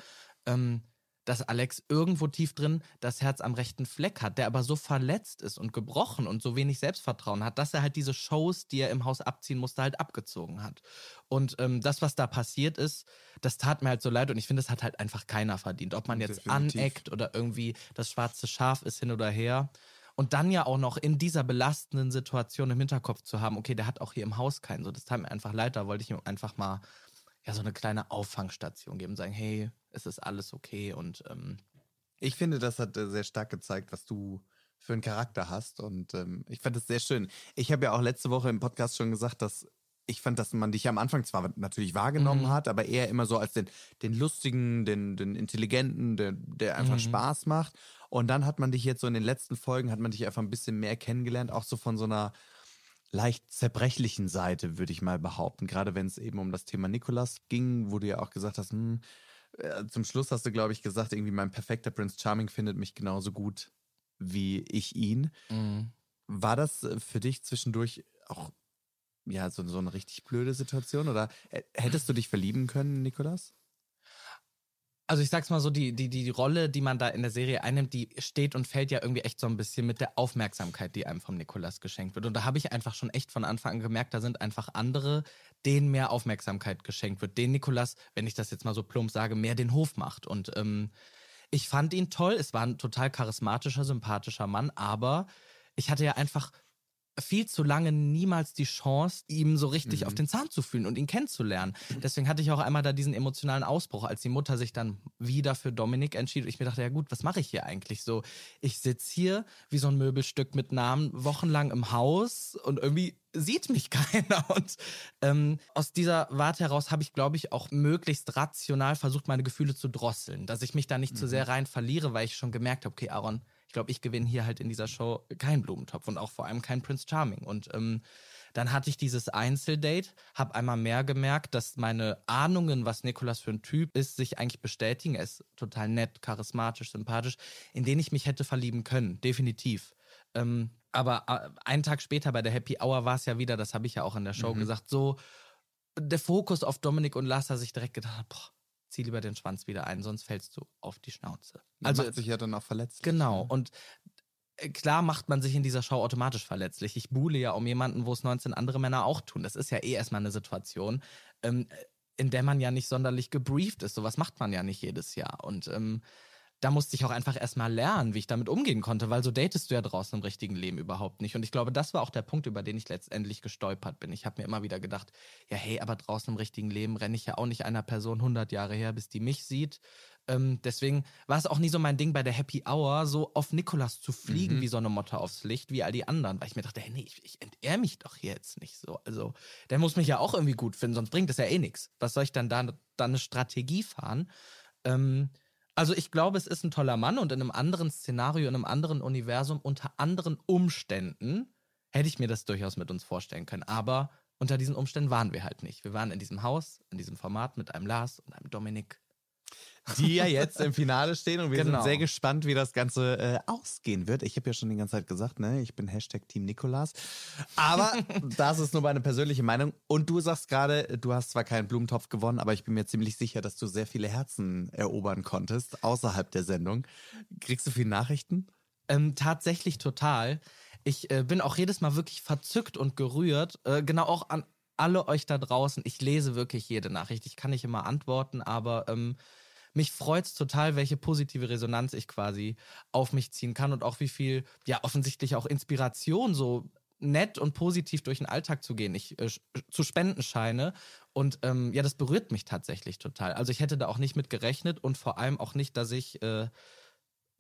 ähm, dass Alex irgendwo tief drin das Herz am rechten Fleck hat, der aber so verletzt ist und gebrochen und so wenig Selbstvertrauen hat, dass er halt diese Shows, die er im Haus abziehen musste, halt abgezogen hat. Und ähm, das, was da passiert ist, das tat mir halt so leid und ich finde, es hat halt einfach keiner verdient. Ob man jetzt Definitiv. aneckt oder irgendwie das schwarze Schaf ist hin oder her. Und dann ja auch noch in dieser belastenden Situation im Hinterkopf zu haben, okay, der hat auch hier im Haus keinen. So, das tat mir einfach leid. Da wollte ich ihm einfach mal ja so eine kleine Auffangstation geben, sagen, hey, es ist alles okay und ähm, ich finde, das hat äh, sehr stark gezeigt, was du für einen Charakter hast und ähm, ich fand es sehr schön. Ich habe ja auch letzte Woche im Podcast schon gesagt, dass ich fand, dass man dich am Anfang zwar natürlich wahrgenommen mhm. hat, aber eher immer so als den, den lustigen, den, den intelligenten, der, der einfach mhm. Spaß macht. Und dann hat man dich jetzt so in den letzten Folgen, hat man dich einfach ein bisschen mehr kennengelernt, auch so von so einer leicht zerbrechlichen Seite, würde ich mal behaupten. Gerade wenn es eben um das Thema Nikolas ging, wo du ja auch gesagt hast, hm, äh, zum Schluss hast du, glaube ich, gesagt, irgendwie mein perfekter Prince Charming findet mich genauso gut wie ich ihn. Mhm. War das äh, für dich zwischendurch auch ja so, so eine richtig blöde Situation oder hättest du dich verlieben können, Nikolas? Also ich sag's mal so, die, die, die Rolle, die man da in der Serie einnimmt, die steht und fällt ja irgendwie echt so ein bisschen mit der Aufmerksamkeit, die einem vom Nikolas geschenkt wird. Und da habe ich einfach schon echt von Anfang an gemerkt, da sind einfach andere, denen mehr Aufmerksamkeit geschenkt wird. Den Nikolas, wenn ich das jetzt mal so plump sage, mehr den Hof macht. Und ähm, ich fand ihn toll. Es war ein total charismatischer, sympathischer Mann, aber ich hatte ja einfach viel zu lange niemals die Chance, ihm so richtig mhm. auf den Zahn zu fühlen und ihn kennenzulernen. Deswegen hatte ich auch einmal da diesen emotionalen Ausbruch, als die Mutter sich dann wieder für Dominik entschied. Und ich mir dachte, ja gut, was mache ich hier eigentlich so? Ich sitze hier wie so ein Möbelstück mit Namen wochenlang im Haus und irgendwie sieht mich keiner. Und ähm, aus dieser Warte heraus habe ich, glaube ich, auch möglichst rational versucht, meine Gefühle zu drosseln, dass ich mich da nicht mhm. zu sehr rein verliere, weil ich schon gemerkt habe, okay, Aaron, glaube, ich gewinne hier halt in dieser Show keinen Blumentopf und auch vor allem keinen Prince Charming. Und ähm, dann hatte ich dieses Einzeldate, habe einmal mehr gemerkt, dass meine Ahnungen, was Nikolas für ein Typ ist, sich eigentlich bestätigen. Er ist total nett, charismatisch, sympathisch, in den ich mich hätte verlieben können, definitiv. Ähm, aber äh, einen Tag später bei der Happy Hour war es ja wieder, das habe ich ja auch in der Show mhm. gesagt, so der Fokus auf Dominik und Lars, dass ich direkt gedacht habe, boah, zieh lieber den Schwanz wieder ein, sonst fällst du auf die Schnauze. Man also macht sich ja dann auch verletzlich. Genau. Ne? Und äh, klar macht man sich in dieser Show automatisch verletzlich. Ich buhle ja um jemanden, wo es 19 andere Männer auch tun. Das ist ja eh erstmal eine Situation, ähm, in der man ja nicht sonderlich gebrieft ist. Sowas macht man ja nicht jedes Jahr. Und ähm, da musste ich auch einfach erstmal lernen, wie ich damit umgehen konnte, weil so datest du ja draußen im richtigen Leben überhaupt nicht. Und ich glaube, das war auch der Punkt, über den ich letztendlich gestolpert bin. Ich habe mir immer wieder gedacht, ja, hey, aber draußen im richtigen Leben renne ich ja auch nicht einer Person 100 Jahre her, bis die mich sieht. Ähm, deswegen war es auch nie so mein Ding bei der Happy Hour, so auf Nikolas zu fliegen mhm. wie so eine Motte aufs Licht, wie all die anderen, weil ich mir dachte, hey, nee, ich, ich entehr mich doch hier jetzt nicht so. Also, der muss mich ja auch irgendwie gut finden, sonst bringt es ja eh nichts. Was soll ich dann da, da eine Strategie fahren? Ähm, also ich glaube, es ist ein toller Mann und in einem anderen Szenario, in einem anderen Universum, unter anderen Umständen hätte ich mir das durchaus mit uns vorstellen können. Aber unter diesen Umständen waren wir halt nicht. Wir waren in diesem Haus, in diesem Format mit einem Lars und einem Dominik die ja jetzt im Finale stehen und wir genau. sind sehr gespannt, wie das Ganze äh, ausgehen wird. Ich habe ja schon die ganze Zeit gesagt, ne, ich bin Hashtag Team Nikolas. Aber das ist nur meine persönliche Meinung. Und du sagst gerade, du hast zwar keinen Blumentopf gewonnen, aber ich bin mir ziemlich sicher, dass du sehr viele Herzen erobern konntest außerhalb der Sendung. Kriegst du viele Nachrichten? Ähm, tatsächlich total Ich äh, bin auch jedes Mal wirklich verzückt und gerührt. Äh, genau auch an alle euch da draußen. Ich lese wirklich jede Nachricht. Ich kann nicht immer antworten, aber ähm, mich freut es total, welche positive Resonanz ich quasi auf mich ziehen kann und auch wie viel, ja, offensichtlich auch Inspiration so nett und positiv durch den Alltag zu gehen, ich äh, zu spenden scheine. Und ähm, ja, das berührt mich tatsächlich total. Also ich hätte da auch nicht mit gerechnet und vor allem auch nicht, dass ich äh,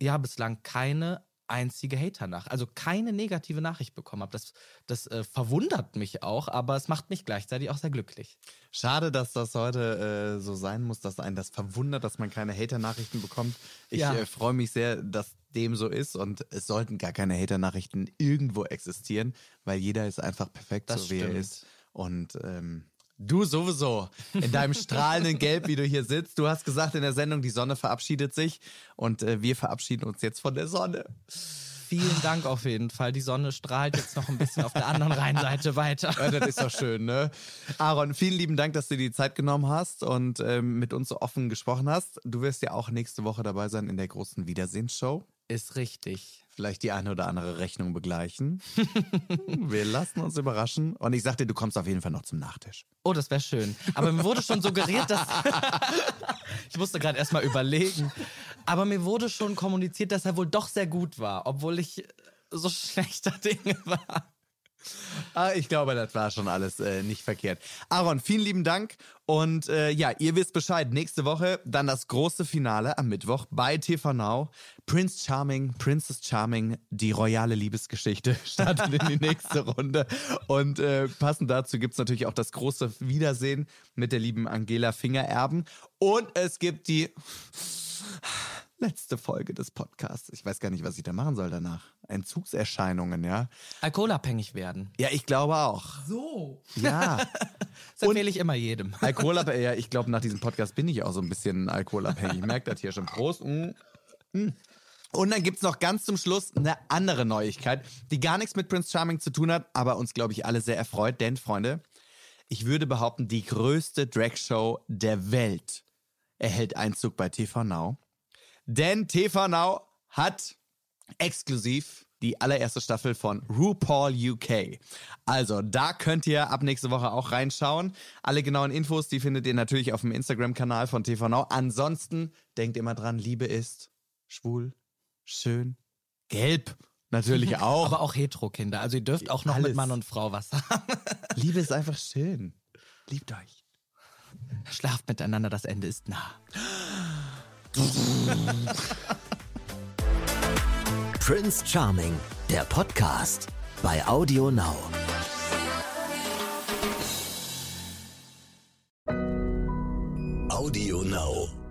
ja bislang keine einzige Hater nach, also keine negative Nachricht bekommen habe. Das, das äh, verwundert mich auch, aber es macht mich gleichzeitig auch sehr glücklich. Schade, dass das heute äh, so sein muss, dass einen das verwundert, dass man keine Hater-Nachrichten bekommt. Ich Ja. äh, freue mich sehr, dass dem so ist und es sollten gar keine Hater-Nachrichten irgendwo existieren, weil jeder ist einfach perfekt Das so, wie er stimmt. ist. Und ähm, du sowieso in deinem strahlenden Gelb, wie du hier sitzt. Du hast gesagt in der Sendung, die Sonne verabschiedet sich und äh, wir verabschieden uns jetzt von der Sonne. Vielen Dank auf jeden Fall. Die Sonne strahlt jetzt noch ein bisschen auf der anderen Rheinseite weiter. Ja, das ist doch schön, ne? Aaron, vielen lieben Dank, dass du dir die Zeit genommen hast und ähm, mit uns so offen gesprochen hast. Du wirst ja auch nächste Woche dabei sein in der großen Wiedersehensshow. Ist richtig. Vielleicht die eine oder andere Rechnung begleichen. Wir lassen uns überraschen. Und ich sag dir, du kommst auf jeden Fall noch zum Nachtisch. Oh, das wäre schön. Aber mir wurde schon suggeriert, dass. ich musste gerade erstmal überlegen. Aber mir wurde schon kommuniziert, dass er wohl doch sehr gut war, obwohl ich so schlechter Dinge war. Ah, ich glaube, das war schon alles äh, nicht verkehrt. Aaron, vielen lieben Dank. Und äh, ja, ihr wisst Bescheid. Nächste Woche dann das große Finale am Mittwoch bei TV Now. Prince Charming, Princess Charming, die royale Liebesgeschichte startet in die nächste Runde. Und äh, passend dazu gibt's natürlich auch das große Wiedersehen mit der lieben Angela Fingererben. Und es gibt die letzte Folge des Podcasts. Ich weiß gar nicht, was ich da machen soll danach. Entzugserscheinungen, ja. Alkoholabhängig werden. Ja, ich glaube auch. So. Ja. Das empfehle ich immer jedem. Alkoholabhängig, ja, ich glaube, nach diesem Podcast bin ich auch so ein bisschen alkoholabhängig. Ich merke das hier schon. Prost. Mm. Mm. Und dann gibt's noch ganz zum Schluss eine andere Neuigkeit, die gar nichts mit Prince Charming zu tun hat, aber uns, glaube ich, alle sehr erfreut. Denn, Freunde, ich würde behaupten, die größte Dragshow der Welt erhält Einzug bei TV Now. Denn TV Now hat exklusiv die allererste Staffel von RuPaul UK. Also, da könnt ihr ab nächste Woche auch reinschauen. Alle genauen Infos, die findet ihr natürlich auf dem Instagram-Kanal von TV Now. Ansonsten denkt immer dran, Liebe ist schwul, schön, gelb. Natürlich auch. Aber auch Hetero-Kinder. Also ihr dürft auch noch Alles. mit Mann und Frau was haben. Liebe ist einfach schön. Liebt euch. Schlaft miteinander, das Ende ist nah. Prince Charming, der Podcast bei Audio Now. Audio Now.